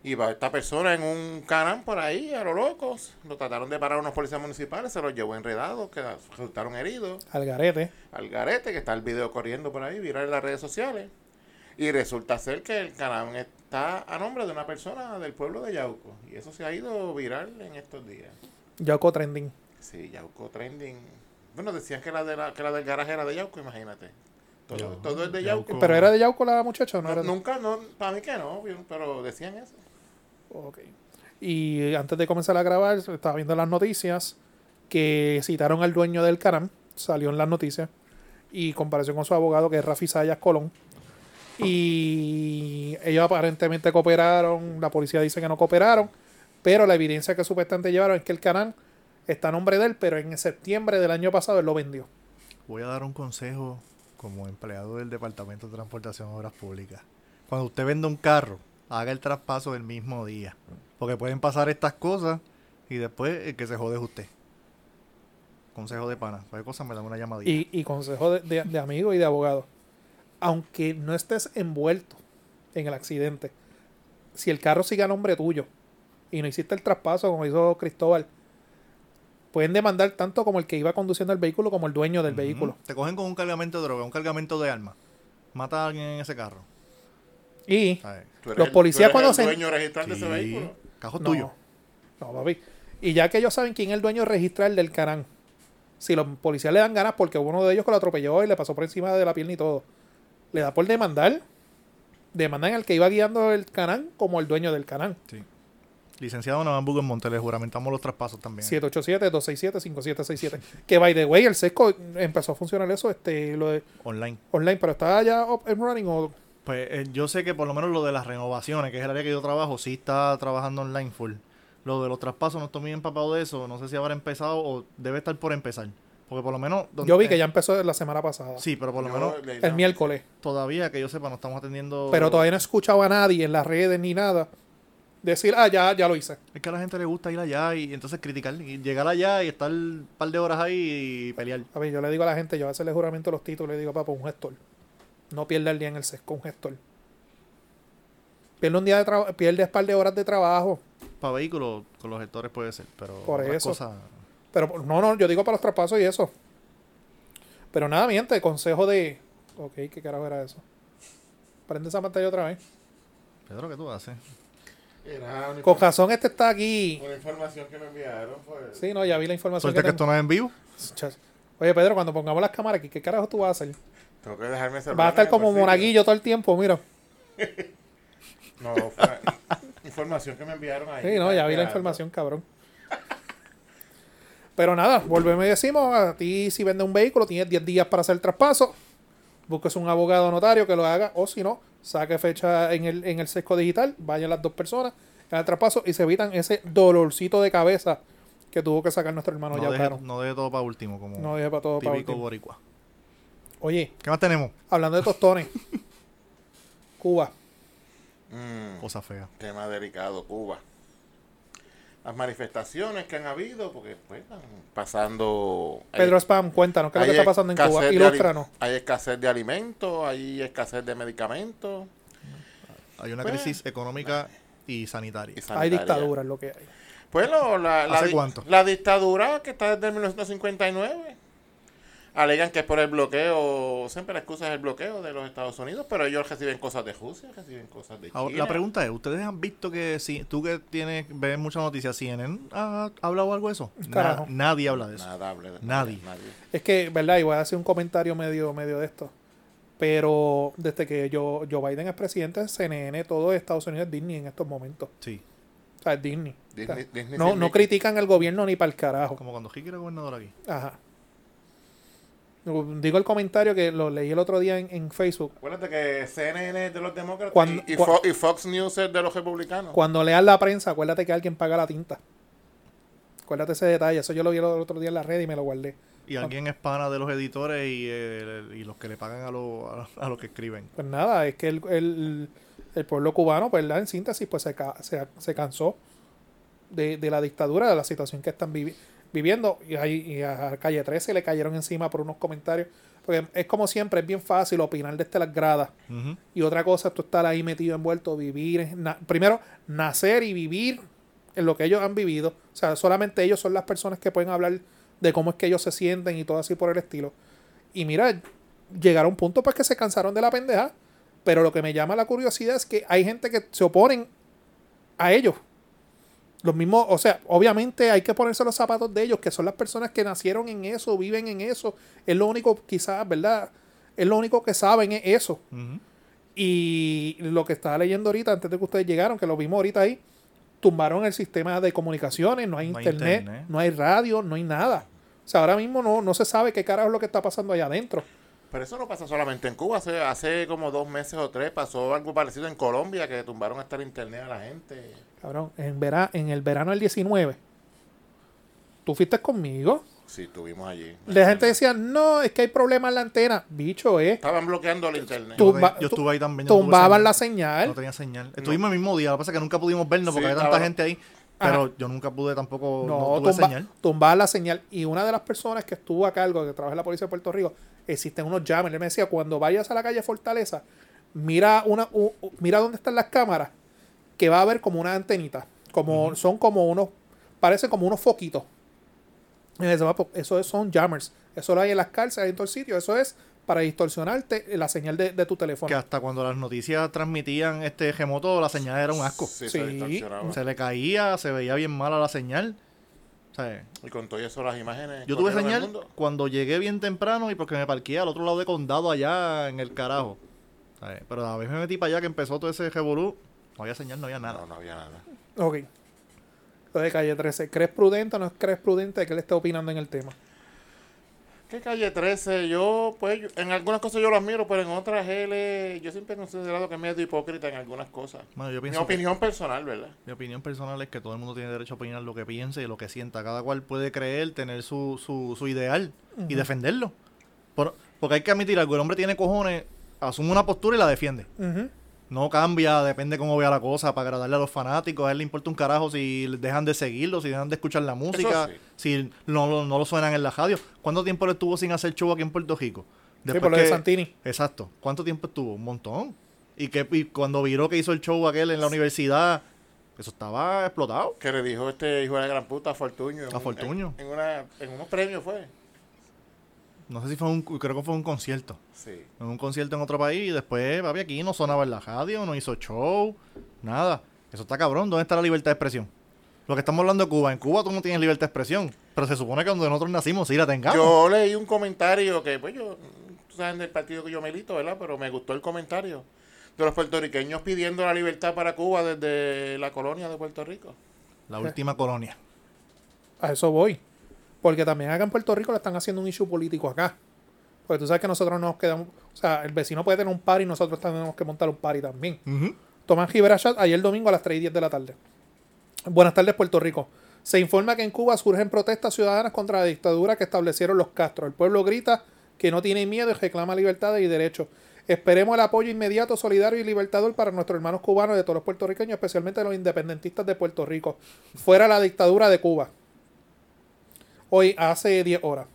Iba esta persona en un canán por ahí, a lo locos. Lo trataron de parar unos policías municipales, se los llevó enredados, que resultaron heridos. Al garete. Al garete, que está el video corriendo por ahí, viral en las redes sociales. Y resulta ser que el canal está a nombre de una persona del pueblo de Yauco. Y eso se ha ido viral en estos días. Yauco trending. Sí, Yauco Trending. Bueno, decían que la, de la, que la del garaje era de Yauco, imagínate. Todo, Yauco, todo es de Yauco. Yauco. ¿Pero era de Yauco la muchacha o no, No, era de- nunca, no, para mí que no, pero decían eso. Y antes de comenzar a grabar, estaba viendo las noticias que citaron al dueño del Canam, salió en las noticias, y comparación con su abogado, que es Rafi Sayas Colón. Y ellos aparentemente cooperaron, la policía dice que no cooperaron, pero la evidencia que supuestamente llevaron es que el Canam está a nombre de él, pero en septiembre del año pasado él lo vendió. Voy a dar un consejo como empleado del Departamento de Transportación y Obras Públicas. Cuando usted vende un carro, haga el traspaso el mismo día. Porque pueden pasar estas cosas y después el que se jode es usted. Consejo de pana. Cualquier cosa me da una llamadita. Y, y consejo de, de, de amigo y de abogado. Aunque no estés envuelto en el accidente, si el carro sigue a nombre tuyo y no hiciste el traspaso como hizo Cristóbal, pueden demandar tanto como el que iba conduciendo el vehículo como el dueño del vehículo. Te cogen con un cargamento de droga, un cargamento de armas. Mata a alguien en ese carro. Y Los policías cuando el se- dueño registral de ese vehículo. Cajo no, tuyo. no, papi. Y ya que ellos saben quién es el dueño registral del Canán, si los policías le dan ganas porque uno de ellos que lo atropelló y le pasó por encima de la pierna y todo, le da por demandar, demandan al que iba guiando el Canán como el dueño del Canán. Sí. Licenciado Navambuco en Monte, le juramentamos los traspasos también. 787-267-5767. Que by the way, el sesco empezó a funcionar eso este lo de Online. online, pero está ya up and running o Pues eh, yo sé que por lo menos lo de las renovaciones, que es el área que yo trabajo, sí está trabajando online full. Lo de los traspasos no estoy muy empapado de eso. No sé si habrá empezado o debe estar por empezar. Porque por lo menos... donde- yo vi que ya empezó la semana pasada. Sí, pero por lo Yo menos el miércoles. todavía que yo sepa no estamos atendiendo... Pero todavía no he escuchado a nadie en las redes ni nada decir, ah, ya, ya lo hice. Es que a la gente le gusta ir allá y entonces criticar. Y llegar allá y estar un par de horas ahí y pelear. A ver, yo le digo a la gente, yo a veces le juramento los títulos, le digo, papá, un gestor. No pierda el día en el sesco, un gestor. Pierde un día de trabajo, pierde un par de horas de trabajo. Para vehículos, con los gestores puede ser, pero Por eso. cosas- Pero no, no, yo digo para los traspasos y eso. Pero nada, miente, consejo de. Ok, ¿qué carajo era eso? Prende esa pantalla otra vez. Pedro, ¿qué tú haces? Era Con razón, este está aquí. una información que me enviaron. Pues. Sí, no, ya vi la información. Suerte que que esto no es en vivo. Oye, Pedro, cuando pongamos las cámaras aquí, ¿qué carajo tú vas a hacer? Tengo que dejarme ese Vas a estar como monaguillo todo el tiempo, mira. No, fue información que me enviaron ahí. Sí, no, ya vi la información, cabrón. Pero nada, volvemos y decimos, a ti si vendes un vehículo, tienes 10 días para hacer el traspaso. Busques un abogado notario que lo haga, o si no, saque fecha en el, en el sesco digital, vayan las dos personas, hagan el traspaso y se evitan ese dolorcito de cabeza que tuvo que sacar nuestro hermano No ya deje, no deje todo para último, como No deje para todo para típico último. boricua. Oye, ¿Qué más tenemos? hablando de tostones, Cuba. Mm, Cosa fea. tema delicado, Cuba. Las manifestaciones que han habido, porque pues, están pasando. hay- Pedro Spam, cuéntanos, ¿qué es lo que hay está pasando en Cuba? Ilústranos. Hay escasez de alimentos, hay escasez de medicamentos. Hay una Pues, crisis económica y sanitaria. y Hay dictadura, es lo que hay. Pues lo- la, la ¿Hace di- cuánto? la dictadura que está desde 1959. Alegan que es por el bloqueo, siempre la excusa es el bloqueo de los Estados Unidos, pero ellos reciben cosas de Rusia, reciben cosas de China. Ahora, la pregunta es, ¿ustedes han visto que si tú que tienes ves muchas noticias, CNN ha hablado algo de eso? Na- nadie habla de eso. Nada hable de- Nadie. Es que, ¿verdad? Y voy a hacer un comentario medio, medio de esto. Pero desde que yo, Joe Biden es presidente, CNN, todo Estados Unidos es Disney en estos momentos. Sí. O sea, es Disney. Disney- O sea, Disney no, no critican al gobierno ni para el carajo. Como cuando Ricky era gobernador aquí. Ajá. Digo el comentario que lo leí el otro día en, en Facebook. Acuérdate que CNN es de los demócratas Cuando- y, y cua- Fo- y Fox News es de los republicanos. Cuando leas la prensa, acuérdate que alguien paga la tinta. Acuérdate ese detalle. Eso yo lo vi el otro día en la red y me lo guardé. Y alguien es pana de los editores y, eh, y los que le pagan a, los a, a los que escriben. Pues nada, es que el, el- el pueblo cubano, pues, ¿verdad? En síntesis, pues se, ca- se, se cansó de, de la dictadura, de la situación que están vivi- viviendo. Y, ahí, y a Calle 13 le cayeron encima por unos comentarios. Porque es como siempre, es bien fácil opinar desde las gradas. Y otra cosa es tú estar ahí metido, envuelto, vivir. na- primero, nacer y vivir en lo que ellos han vivido. O sea, solamente ellos son las personas que pueden hablar de cómo es que ellos se sienten y todo así por el estilo. Y mira, llegaron a un punto pues que se cansaron de la pendeja. Pero lo que me llama la curiosidad es que hay gente que se oponen a ellos. Los mismos, o sea, obviamente hay que ponerse los zapatos de ellos, que son las personas que nacieron en eso, viven en eso. Es lo único, quizás, ¿verdad? Es lo único que saben es eso. Y lo que estaba leyendo ahorita, antes de que ustedes llegaron, que lo vimos ahorita ahí, tumbaron el sistema de comunicaciones, no hay No hay internet, internet. no hay radio, no hay nada. O sea, ahora mismo no, no se sabe qué carajo es lo que está pasando allá adentro. Pero eso no pasa solamente en Cuba. Hace, hace como dos meses o tres pasó algo parecido en Colombia que tumbaron hasta el internet a la gente. Cabrón, en, vera- en el verano del 19, tú fuiste conmigo. Sí, estuvimos allí. La gente decía, no, es que hay problemas en la antena. Bicho, eh. Estaban bloqueando el internet. Yo, Tumba- yo estuve ahí también. no Tumbaban la señal. No tenía señal. Estuvimos el mismo día, lo que pasa es que nunca pudimos vernos porque Sí, había tanta gente ahí. Pero yo nunca pude tampoco, no, No, tuve tumba- señal. tumbaban la señal. Y una de las personas que estuvo a cargo, que trabaja en la policía de Puerto Rico, existen unos jammers. Él me decía, cuando vayas a la calle Fortaleza, mira una u- u- mira dónde están las cámaras, que va a haber como una antenita. Como, Son como unos, parece como unos foquitos. Y me dice, "Papo, Eso es- son jammers. Eso lo hay en las cárceles, en todo el sitio. Eso es para distorsionarte la señal de, de tu teléfono. Que hasta cuando las noticias transmitían este remoto, la señal era un asco. Sí, Sí. se distorsionaba. Se le caía, se veía bien mala la señal. O sea, Y con todo eso las imágenes. yo tuve señal cuando llegué bien temprano y porque me parqué al otro lado de condado allá en el carajo. O sea, Pero a la vez me metí para allá que empezó todo ese revolú. No había señal, no había nada. No, no había nada. Ok. Lo de calle 13. ¿Crees prudente o no crees prudente que él esté opinando en el tema? ¿Qué calle 13? Yo, pues, yo- en algunas cosas yo lo admiro, pero en otras él es- yo siempre he considerado que es medio hipócrita en algunas cosas. Bueno, yo Mi que- opinión personal, ¿verdad? Mi opinión personal es que todo el mundo tiene derecho a opinar lo que piense y lo que sienta. Cada cual puede creer, tener su, su, su ideal y defenderlo. Por- porque hay que admitir algo, el hombre tiene cojones, asume una postura y la defiende. Ujú. No cambia, depende cómo vea la cosa para agradarle a los fanáticos. A él le importa un carajo si dejan de seguirlo, si dejan de escuchar la música, sí. si no, lo- no lo suenan en la radio. ¿Cuánto tiempo le estuvo sin hacer show aquí en Puerto Rico? Sí, por lo de Santini. Exacto. ¿Cuánto tiempo estuvo? Un montón. Y que y cuando viró que hizo el show aquel en la universidad, eso estaba explotado. Que le dijo este hijo de la gran puta a Fortuño. en A un- Fortuño. En, en una, en unos premios fue. No sé si fue un, creo que fue un concierto. Sí. En un concierto en otro país y después, papi, aquí no sonaba en la radio, no hizo show, nada. Eso está cabrón. ¿Dónde está la libertad de expresión? Lo que estamos hablando de Cuba. En Cuba tú no tienes libertad de expresión. Pero se supone que donde nosotros nacimos sí la tengamos. Yo leí un comentario que, pues yo, tú sabes del partido que yo milito, ¿verdad? Pero me gustó el comentario de los puertorriqueños pidiendo la libertad para Cuba desde la colonia de Puerto Rico. La última colonia. A eso voy. Porque también acá en Puerto Rico le están haciendo un issue político acá. Porque tú sabes que nosotros nos quedamos. O sea, el vecino puede tener un party y nosotros tenemos que montar un party también. Ujú. Tomás Gibrachat, ayer domingo a las 3 y 10 de la tarde. Buenas tardes, Puerto Rico. Se informa que en Cuba surgen protestas ciudadanas contra la dictadura que establecieron los Castro. El pueblo grita que no tiene miedo y reclama libertades y derechos. Esperemos el apoyo inmediato, solidario y libertador para nuestros hermanos cubanos y de todos los puertorriqueños, especialmente los independentistas de Puerto Rico. Fuera la dictadura de Cuba. Hoy, hace 10 horas.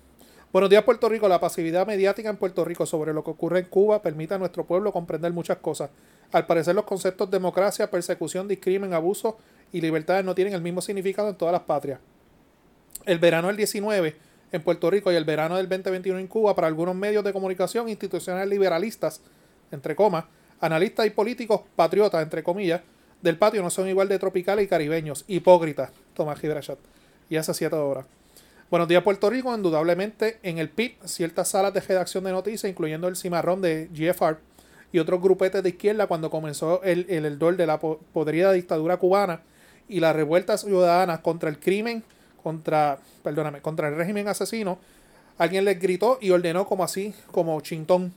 Buenos días, Puerto Rico. La pasividad mediática en Puerto Rico sobre lo que ocurre en Cuba permite a nuestro pueblo comprender muchas cosas. Al parecer, los conceptos democracia, persecución, discrimen, abuso y libertades no tienen el mismo significado en todas las patrias. El verano del 19 en Puerto Rico y el verano del 2021 en Cuba para algunos medios de comunicación institucionales liberalistas, entre comas, analistas y políticos patriotas, entre comillas, del patio no son igual de tropicales y caribeños, hipócritas, Tomás Gibrachat. Y hace siete horas. Buenos días, Puerto Rico. Indudablemente, en el PIB, ciertas salas de redacción de noticias, incluyendo el cimarrón de GFR y otros grupetes de izquierda, cuando comenzó el, el ardor de la po- podrida dictadura cubana y las revueltas ciudadanas contra el crimen, contra, perdóname, contra el régimen asesino, alguien les gritó y ordenó como así, como chintón.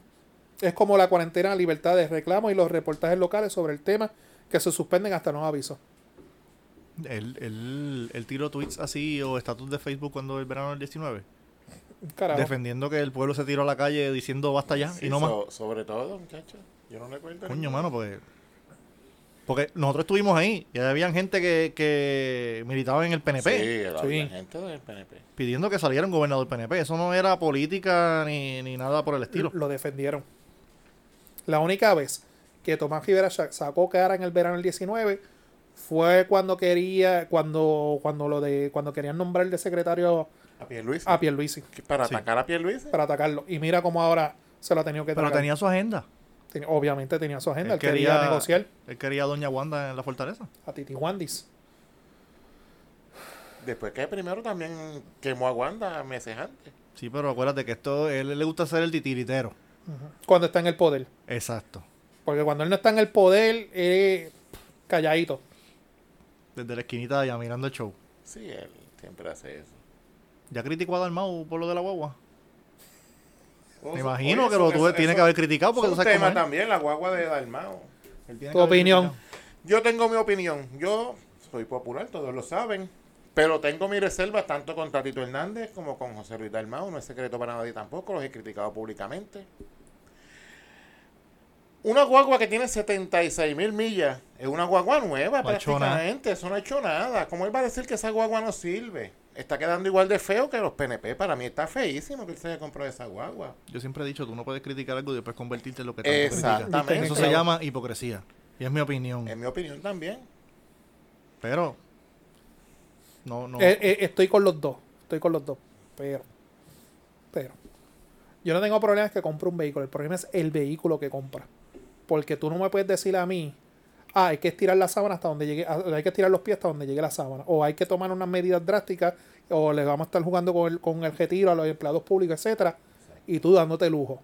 Es como la cuarentena, libertad de reclamo y los reportajes locales sobre el tema que se suspenden hasta nuevo aviso. Él, él, él tiró tweets así o estatus de Facebook cuando el verano del 19. Carajo. Defendiendo que el pueblo se tiró a la calle diciendo basta ya Sí, y no más. so- sobre todo, muchachos. Yo no recuerdo. Coño, mano, porque. Porque nosotros estuvimos ahí y había gente que, que militaba en el PNP Sí, había Sí. gente del PNP. pidiendo que saliera un gobernador PNP. Eso no era política ni, ni nada por el estilo. lo defendieron. La única vez que Tomás Rivera sa- sacó cara en el verano del 19 fue cuando quería, cuando, cuando lo de, cuando querían nombrar de secretario A Pierluisi. a Pierluisi ¿Qué, ¿Para Sí. atacar a Pierluisi? para atacarlo. Y mira cómo ahora se lo ha tenido que Pero tragar. tenía su agenda. Ten- Obviamente tenía su agenda, Él él quería, quería- negociar Él quería a Doña Wanda en la fortaleza. a Titi Wandis. Después que primero también quemó a Wanda meses antes. Sí, pero acuérdate que esto, él le gusta ser el titiritero. Cuando está en el poder. Exacto. Porque cuando él no está en el poder, es calladito. Desde la esquinita ya mirando el show. Sí, él siempre hace eso. ¿Ya criticó a Dalmau por lo de la guagua? Me imagino que lo eso- tuve- tiene eso- que haber criticado porque es tú sabes tema también, la guagua de tiene Tu opinión. criticado. Yo tengo mi opinión. Yo soy popular, todos lo saben. Pero tengo mis reservas tanto con Tatito Hernández como con José Luis Dalmau. No es secreto para nadie tampoco. Los he criticado públicamente. Una guagua que tiene 76 mil millas es una guagua nueva nada. prácticamente. Eso no ha hecho nada. ¿Cómo él va a decir que esa guagua no sirve? Está quedando igual de feo que los PNP. Para mí está feísimo que él se haya comprado esa guagua. Yo siempre he dicho, tú no puedes criticar algo y después convertirte en lo que tanto criticas. Exactamente. Eso se llama hipocresía. Y es mi opinión. En mi opinión también. Pero. No, no. Eh, eh, estoy con los dos. Estoy con los dos. Pero. Pero. Yo no tengo problemas que compre un vehículo. El problema es el vehículo que compra. Porque tú no me puedes decir a mí. Ah, hay que estirar la sábana hasta donde llegue. ah, Hay que estirar los pies hasta donde llegue la sábana. O hay que tomar unas medidas drásticas. O le vamos a estar jugando con el, con el retiro a los empleados públicos, etcétera. Y tú dándote lujo.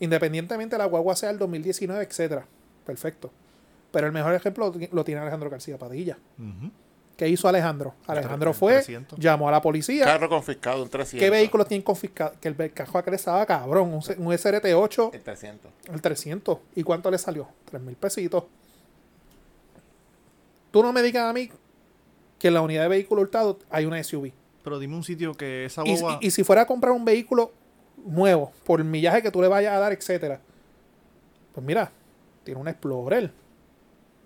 Independientemente de la guagua sea el 2019, etcétera. Perfecto. Pero el mejor ejemplo lo tiene Alejandro García Padilla. ¿Qué hizo Alejandro? Alejandro fue, 300. llamó a la policía. Carro confiscado, un 300. ¿Qué vehículos tienen confiscado? Que el cajón aquel estaba cabrón. Un, un SRT8, El 300. el 300. ¿Y cuánto le salió? 3 mil pesitos. Tú no me digas a mí que en la unidad de vehículo hurtado hay una SUV. Pero dime un sitio que esa boba. y- y si fuera a comprar un vehículo nuevo, por el millaje que tú le vayas a dar, etcétera, pues mira, tiene una Explorer,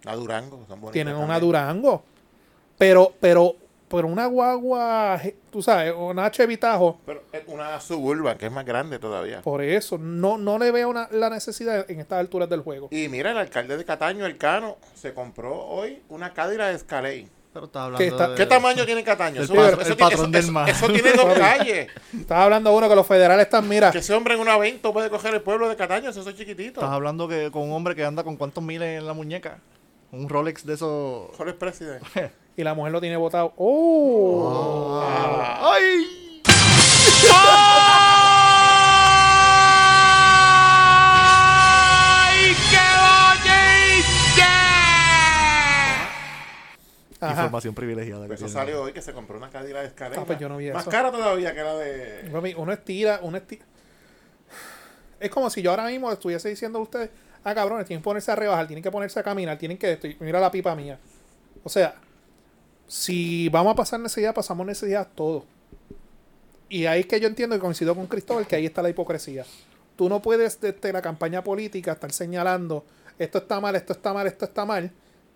La Durango, son tienen una. Durango. Pero, pero, pero una guagua, tú sabes, una Chevy Tahoe, Pero una Suburban, que es más grande todavía. por eso, no, no le veo una- la necesidad en estas alturas del juego. Y mira, el alcalde de Cataño, el Cano, se compró hoy una Cadillac Escalade. Pero está hablando ¿Qué está- de- ¿Qué tamaño tiene Cataño? El Eso, el tiene- patrón eso- del eso- mar. eso tiene dos calles. Estaba hablando uno que los federales están, mira, Que ese hombre en un evento puede coger el pueblo de Cataño, eso es chiquitito. Estás hablando que con un hombre que anda con cuántos miles en la muñeca. Un Rolex de esos. Mejor es presidente. y la mujer lo tiene votado. ¡Oh! Ah. ¡Ay! Ajá. Información privilegiada. que Eso salió hoy que se compró una Cadillac Escalade. Ah, pues yo no vi Más eso. cara todavía que la de... Uno estira, uno estira. Es como si yo ahora mismo estuviese diciendo a ustedes, ah, cabrones, tienen que ponerse a rebajar, tienen que ponerse a caminar, tienen que Mira la pipa mía. O sea, si vamos a pasar necesidad, pasamos necesidad todos. Y ahí es que yo entiendo y coincido con Cristóbal que ahí está la hipocresía. Tú no puedes desde la campaña política estar señalando esto está mal, esto está mal, esto está mal.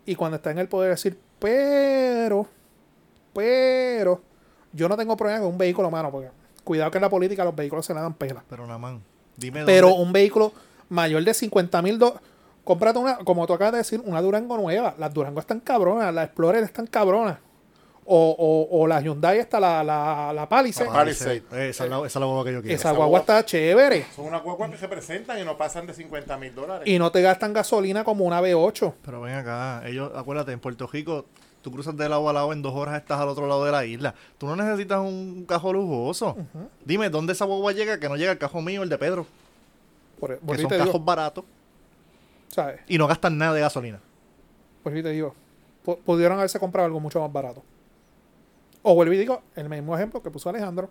Y cuando está en el poder decir, pero, pero, yo no tengo problema con un vehículo, mano, porque cuidado que en la política los vehículos se le dan pela. Pero nada más. Dime Pero dónde- un vehículo mayor de 50 mil dólares. Cómprate una, como tú acabas de decir, una Durango nueva. Las Durango están cabronas, las Explorer están cabronas. O, o, o la Hyundai está la, la, la Palisade. La Palisade. Eh, esa, es la, esa es la boba que yo quiero. Esa esa guagua guagua- está chévere. Son unas guaguas que se presentan y no pasan de 50 mil dólares. Y no te gastan gasolina como una V8. Pero ven acá, ellos, acuérdate, en Puerto Rico, tú cruzas de lado a lado en dos horas estás al otro lado de la isla. Tú no necesitas un cajo lujoso. Dime, ¿dónde esa guagua llega? Que no llega el cajo mío, el de Pedro. Por, Que por ahí son cajos digo, baratos ¿sabes? y no gastan nada de gasolina. Por ahí te digo. pu- Pudieron haberse comprado algo mucho más barato. O vuelvo y digo, el mismo ejemplo que puso Alejandro.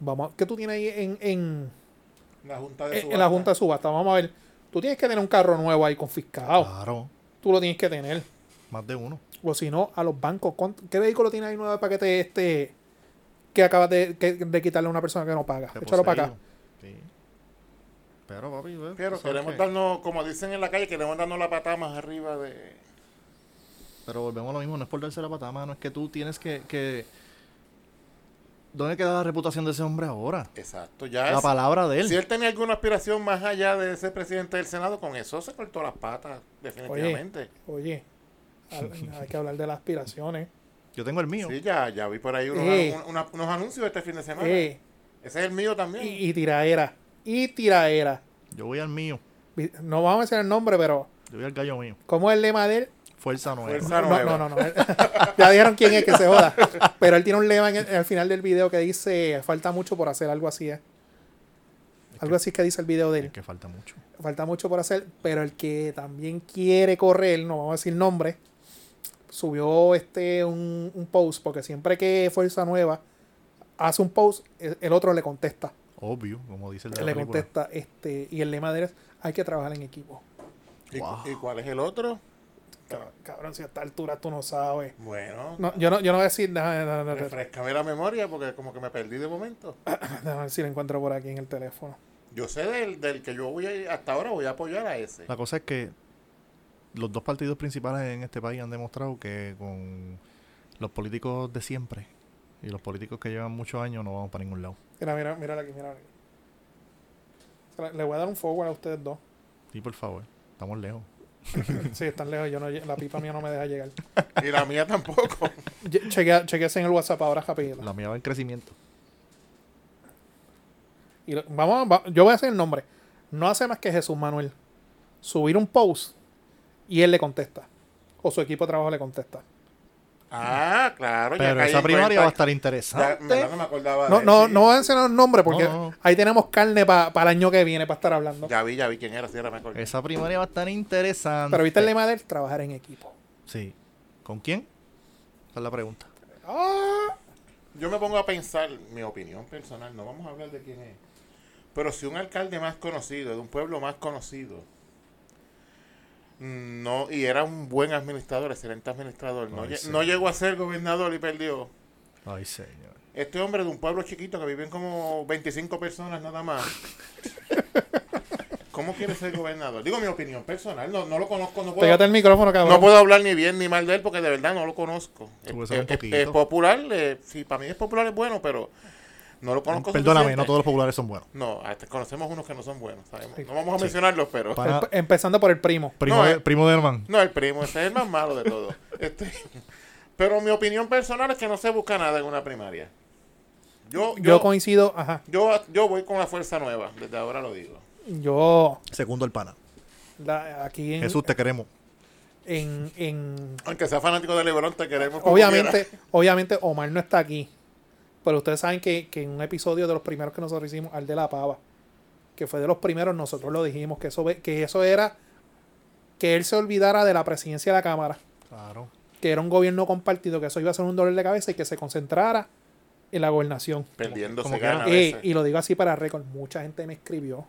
Vamos, ¿qué tú tienes ahí en, en, La junta de en- la Junta de Subasta? Vamos a ver. Tú tienes que tener un carro nuevo ahí confiscado. Claro, Tú lo tienes que tener. más de uno. O si no, a los bancos. ¿cuánto- ¿Qué vehículo tiene ahí nuevo para que te este que acabas de, que- de quitarle a una persona que no paga? Échalo para acá. Sí. Pero, papi, ve, Pero queremos que- darnos, como dicen en la calle, queremos darnos la patada más arriba de... Pero volvemos a lo mismo, no es por darse la patada, mano, es que tú tienes que... que... ¿Dónde queda la reputación de ese hombre ahora? Exacto, ya La es- palabra de él. Si él tenía alguna aspiración más allá de ser presidente del Senado, con eso se cortó las patas, definitivamente. Oye, hay que hablar de las aspiraciones. Yo tengo el mío. Sí, ya, ya vi por ahí unos, Eh. una- unos anuncios este fin de semana. Eh, Ese es el mío también. y, y tiraera. Y tiraera. Yo voy al mío. No vamos a decir el nombre, pero Yo voy al gallo mío. ¿cómo es el lema de él? Fuerza nueva. Fuerza No, nueva. no, no, no. ya dijeron quién es que se joda. Pero él tiene un lema en el- al final del video que dice falta mucho por hacer, algo así. ¿eh? Algo así que dice el video de él. Es que falta mucho. falta mucho por hacer, pero el que también quiere correr, no vamos a decir nombre, subió este un, un post, porque siempre que Fuerza Nueva hace un post, el, el otro le contesta. Obvio, como dice el de la Le película. contesta, este, y el lema de él es hay que trabajar en equipo. ¿Y, Wow. y cuál es el otro? Cabrón, cabrón, si a esta altura tú no sabes. Bueno, No, yo no, yo no voy a decir nada, nada, nada. refrescame la memoria porque como que me perdí de momento. Déjame ver si lo encuentro por aquí en el teléfono. Yo sé del, del que yo voy a, hasta ahora voy a apoyar a ese. La cosa es que los dos partidos principales en este país han demostrado que con los políticos de siempre y los políticos que llevan muchos años no vamos para ningún lado. Mira, mira, mira aquí, mira aquí. Le voy a dar un forward a ustedes dos. Sí, por favor, estamos lejos. Sí, están lejos, yo no, la pipa mía no me deja llegar. Y la mía tampoco. Chequea, en el WhatsApp ahora rapidito. La mía va en crecimiento. Y lo- vamos, va- yo voy a hacer el nombre. No hace más que Jesús Manuel subir un post y él le contesta. O su equipo de trabajo le contesta. Ah, claro. ya Pero esa primaria va a estar Ya, interesante. verdad no me acordaba No, de no, no voy a mencionar el nombre porque No, ahí tenemos carne para el año que viene para estar hablando. Ya vi, ya vi quién era, sí, ahora me acordé. Esa primaria va a estar interesante. Pero viste el lema de él, trabajar en equipo. Sí. ¿Con quién? Esa es la pregunta. Ah, Yo me pongo a pensar, mi opinión personal, no vamos a hablar de quién es. Pero si un alcalde más conocido, de un pueblo más conocido, no y era un buen administrador, excelente administrador, no, Ay, llegó a ser gobernador y perdió. Ay, señor. Este hombre de un pueblo chiquito que viven como 25 personas nada más. ¿Cómo quiere ser gobernador? Digo mi opinión personal, no, no lo conozco, no puedo, Pégate el micrófono, cabrón. no puedo hablar ni bien ni mal de él porque de verdad no lo conozco. Es, un es- es- poquito. es popular, eh, sí, para mí es popular, es bueno, pero no lo conozco Perdóname, suficiente. no todos los populares son buenos. No, hasta conocemos unos que no son buenos, sabemos. No vamos a mencionarlos, pero... Empezando por el primo. Primo, No, de, eh. primo de Herman. No, el primo, ese es el más malo de todos. Este, pero mi opinión personal es que no se busca nada en una primaria. Yo, Yo yo, coincido, ajá. yo, yo voy con la fuerza nueva, desde ahora lo digo. Yo, Segundo el pana. la- aquí en, Jesús, te queremos. en, en- Aunque sea fanático de LeBron, te queremos obviamente, obviamente Omar no está aquí. Pero ustedes saben que, que en un episodio de los primeros que nosotros hicimos, al de la pava, que fue de los primeros, nosotros lo dijimos, que eso, ve- que eso era que él se olvidara de la presidencia de la Cámara, Claro. que era un gobierno compartido, que eso iba a ser un dolor de cabeza y que se concentrara en la gobernación. Perdiendo como a Eh, veces. y lo digo así para récord, mucha gente me escribió,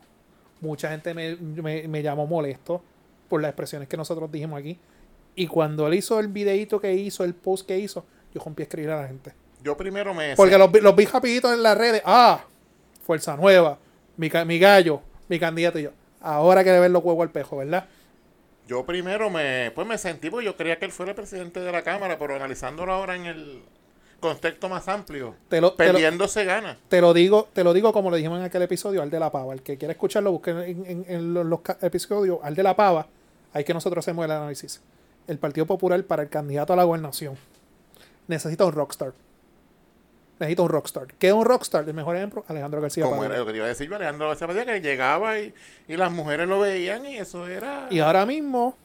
mucha gente me, me- me llamó molesto por las expresiones que nosotros dijimos aquí. Y cuando él hizo el videito que hizo, el post que hizo, yo rompí a escribir a la gente. Yo primero me... Porque los, los vi rapiditos en las redes. Ah, Fuerza Nueva, mi, mi gallo, mi candidato y yo. Ahora que le ver los huevos al pejo, ¿verdad? Yo primero me, pues me sentí, porque yo creía que él fuera el presidente de la Cámara, pero analizándolo ahora en el contexto más amplio, Te lo, te lo- perdiendo se gana. te lo digo, te lo digo como lo dijimos en aquel episodio, al de la pava. El que quiera escucharlo, busque en, en- en los, los episodios, al de la pava, ahí que nosotros hacemos el análisis. El Partido Popular para el candidato a la gobernación necesita un rockstar. Necesita un rockstar. ¿Qué es un rockstar? El mejor ejemplo, Alejandro García Como Padilla. era lo que te iba a decir yo, Alejandro García Padilla, que llegaba y, y las mujeres lo veían y eso era... Y ahora mismo,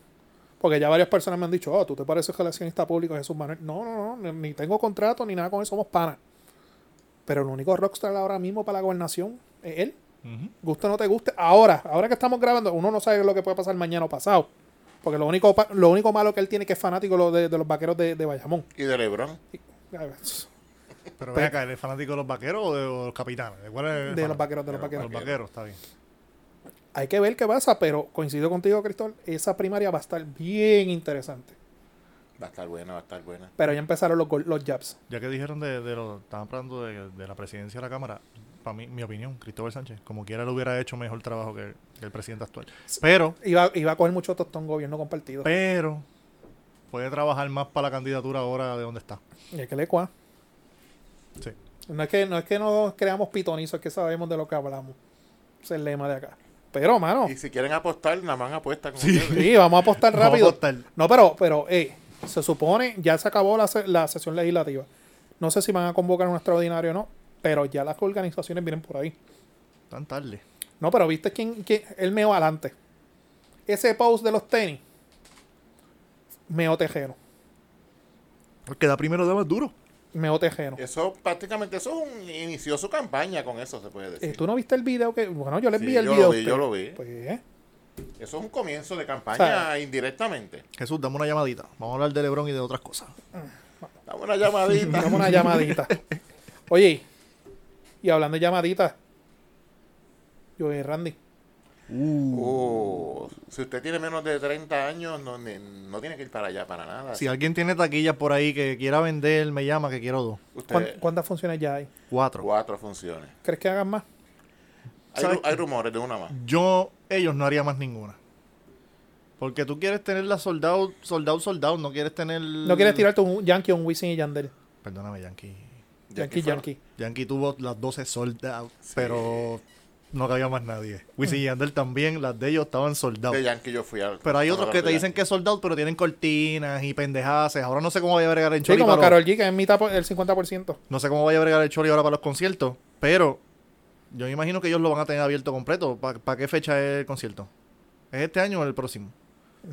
porque ya varias personas me han dicho, oh, tú te pareces relacionista público Jesús Manuel. No, no, no, ni tengo contrato ni nada con él, somos panas. Pero el único rockstar ahora mismo para la gobernación es él. Ujú. Guste o no te guste. Ahora, ahora que estamos grabando, uno no sabe lo que puede pasar mañana o pasado. Porque lo único, lo único malo que él tiene que es fanático lo de, de los vaqueros de, de Bayamón. Y de Lebron. Pero Pe- ven acá, ¿eres fanático de los vaqueros o de o los capitanes? ¿De, cuál es el De los vaqueros, de los De vaqueros. los vaqueros, está bien. Hay que ver qué pasa, pero coincido contigo, Cristóbal, esa primaria va a estar bien interesante. Va a estar buena, va a estar buena. Pero ya empezaron los, los jabs. Ya que dijeron de, de lo, estaban hablando de, de la presidencia de la Cámara, para mí, mi opinión, Cristóbal Sánchez, como quiera lo hubiera hecho mejor trabajo que, que el presidente actual. Pero, Iba, iba a coger mucho tostón gobierno compartido. pero, puede trabajar más para la candidatura ahora de donde está. Y hay que le cua. Sí. No es que no es que nos creamos pitonizos, es que sabemos de lo que hablamos. Ese es el lema de acá. Pero, mano, Y si quieren apostar, nada más apuesta con Sí. sí, vamos a apostar Vamos a rápido. apostar. No, pero, pero, eh, se supone, ya se acabó la, la sesión legislativa. No sé si van a convocar un extraordinario o no, pero ya las organizaciones vienen por ahí. Tan tarde. No, pero viste quién, quién el meo adelante. Ese post de los tenis, meo tejeno. El que da primero da más duro. Meo tejeno. Eso prácticamente, eso es un, inició su campaña con eso, se puede decir. Eh, ¿Tú no viste el video que.? Bueno, yo les Sí, vi el yo video. lo vi, yo lo vi. Pues, eh, Eso es un comienzo de campaña O sea, indirectamente. Jesús, dame una llamadita. Vamos a hablar de Lebron y de otras cosas. Dame una llamadita. dame una llamadita. Oye, y hablando de llamaditas, yo y Randy. Oh, si usted tiene menos de 30 años, no, ni- no tiene que ir para allá para nada. Si alguien tiene taquillas por ahí que quiera vender, me llama que quiero dos. Usted, ¿Cuán- ¿Cuántas funciones ya hay? Cuatro. cuatro funciones. ¿Crees que hagan más? Hay, ¿Sabe? ru- hay rumores de una más. Yo, ellos no haría más ninguna. Porque tú quieres tener la soldado, soldado, soldado, no quieres tener... No quieres tirarte un Yankee o un Wisin y Yandel. Perdóname, Yankee. Yankee, Yankee. Yankee tuvo las 12 sold out, Sí. pero no cabía más nadie. Wisin y Yandel también, las de ellos estaban soldados. De Yankee yo fui al. Pero hay a otros que te de dicen que es soldado, pero tienen cortinas y pendejadas. Ahora no sé cómo vaya a bregar el Sí, Choli como para Carol G, que es mitad por- el 50%. No sé cómo vaya a bregar el Choli ahora para los conciertos, pero yo me imagino que ellos lo van a tener abierto completo. ¿Para qué fecha es el concierto? ¿Es este año o el próximo?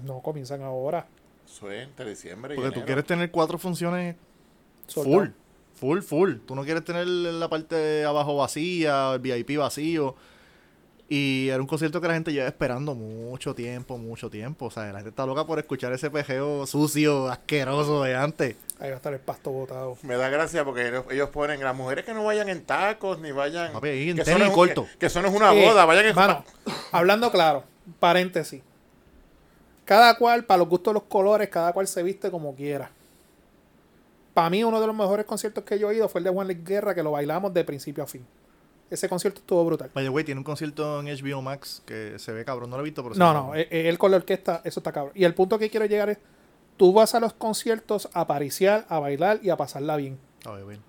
No comienzan ahora. Es entre diciembre y Porque tú enero. quieres tener cuatro funciones Soldado. full. Full, full. Tú no quieres tener la parte de abajo vacía, el VIP vacío. Y era un concierto que la gente lleva esperando mucho tiempo, mucho tiempo. O sea, la gente está loca por escuchar ese pejeo sucio, asqueroso de antes. Ahí va a estar el pasto botado. Me da gracia porque ellos, ellos ponen las mujeres que no vayan en tacos ni vayan. Papi, ahí en que, tenis eso no es un- corto. que, que eso no es una Eh, boda, vayan en. Mano, hablando claro, paréntesis. Cada cual, para los gustos de los colores, cada cual se viste como quiera. Para mí, uno de los mejores conciertos que yo he ido fue el de Juan Luis Guerra, que lo bailamos de principio a fin. Ese concierto estuvo brutal. The way, tiene un concierto en HBO Max que se ve cabrón. No lo he visto, pero No, no, eh, eh, él con la orquesta, eso está cabrón. Y el punto que quiero llegar es, tú vas a los conciertos a pariciar, a bailar y a pasarla bien. A ver, bien.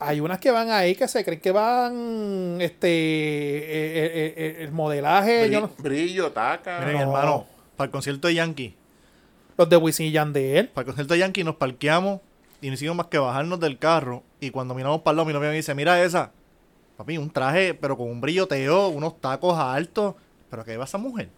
Hay unas que van ahí que se creen que van, este, eh, eh, eh, el modelaje, Bri- yo no- Brillo, taca. Miren, No. hermano, para el concierto de Yankee, los de Wisin y Yandel. para el concierto de Yankee nos parqueamos y no hicimos más que bajarnos del carro. Y cuando miramos para el lado, mi novia me dice, mira esa. Papi, un traje, pero con un brilloteo, unos tacos altos. ¿Pero qué va esa mujer?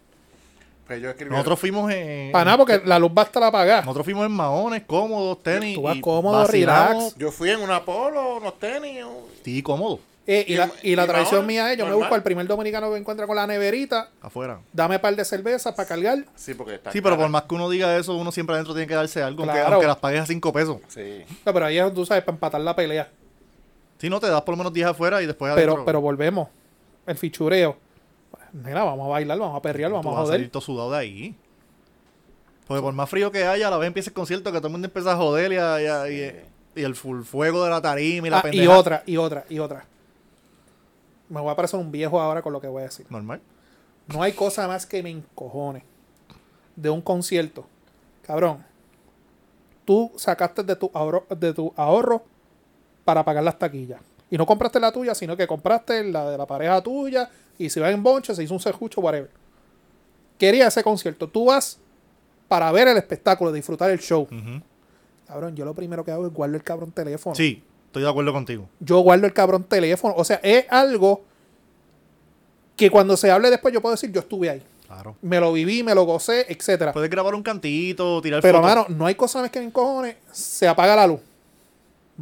Pues yo escribí. Nosotros fuimos en... Para nada, porque la luz va a estar apagada. Nosotros fuimos en maones, cómodos, tenis. Tú vas y cómodo, vacilamos. relax. Yo fui en una polo, unos tenis. Sí, cómodo, Eh, y, Y- la, y la tradición mía es, yo me busco al primer dominicano que encuentra con la neverita, afuera. dame par de cervezas para cargar. Sí, porque está. Sí, pero por más que uno diga eso, uno siempre adentro tiene que darse algo, aunque, Claro. aunque las pagues a cinco pesos. Sí. No, pero ahí es, tú sabes, para empatar la pelea. Si no, te das por lo menos 10 afuera y después Pero, adentro. pero volvemos. El fichureo. Mira, vamos a bailar, vamos a perrear, tú vamos a vas a salir joder. todo sudado de ahí. Porque por más frío que haya, a la vez empieza el concierto que todo el mundo empieza a joder y, a- y a- y- y el full fuego de la tarima y la Ah, y otra, y otra, y otra. Me voy a parecer un viejo ahora con lo que voy a decir. Normal. No hay cosa más que me encojone de un concierto. Cabrón, tú sacaste de tu ahorro, de tu ahorro para pagar las taquillas. Y no compraste la tuya, sino que compraste la de la pareja tuya. Y si va en bonche, se hizo un serjucho, whatever. Quería ese concierto. Tú vas para ver el espectáculo, disfrutar el show. Cabrón, yo lo primero que hago es guardar el cabrón teléfono. Sí, estoy de acuerdo contigo. Yo guardo el cabrón teléfono. O sea, es algo que cuando se hable después yo puedo decir, yo estuve ahí. Claro. Me lo viví, me lo gocé, etcétera. Puedes grabar un cantito, tirar Pero, fotos. mano, no hay cosa más que me encojones. Se apaga la luz.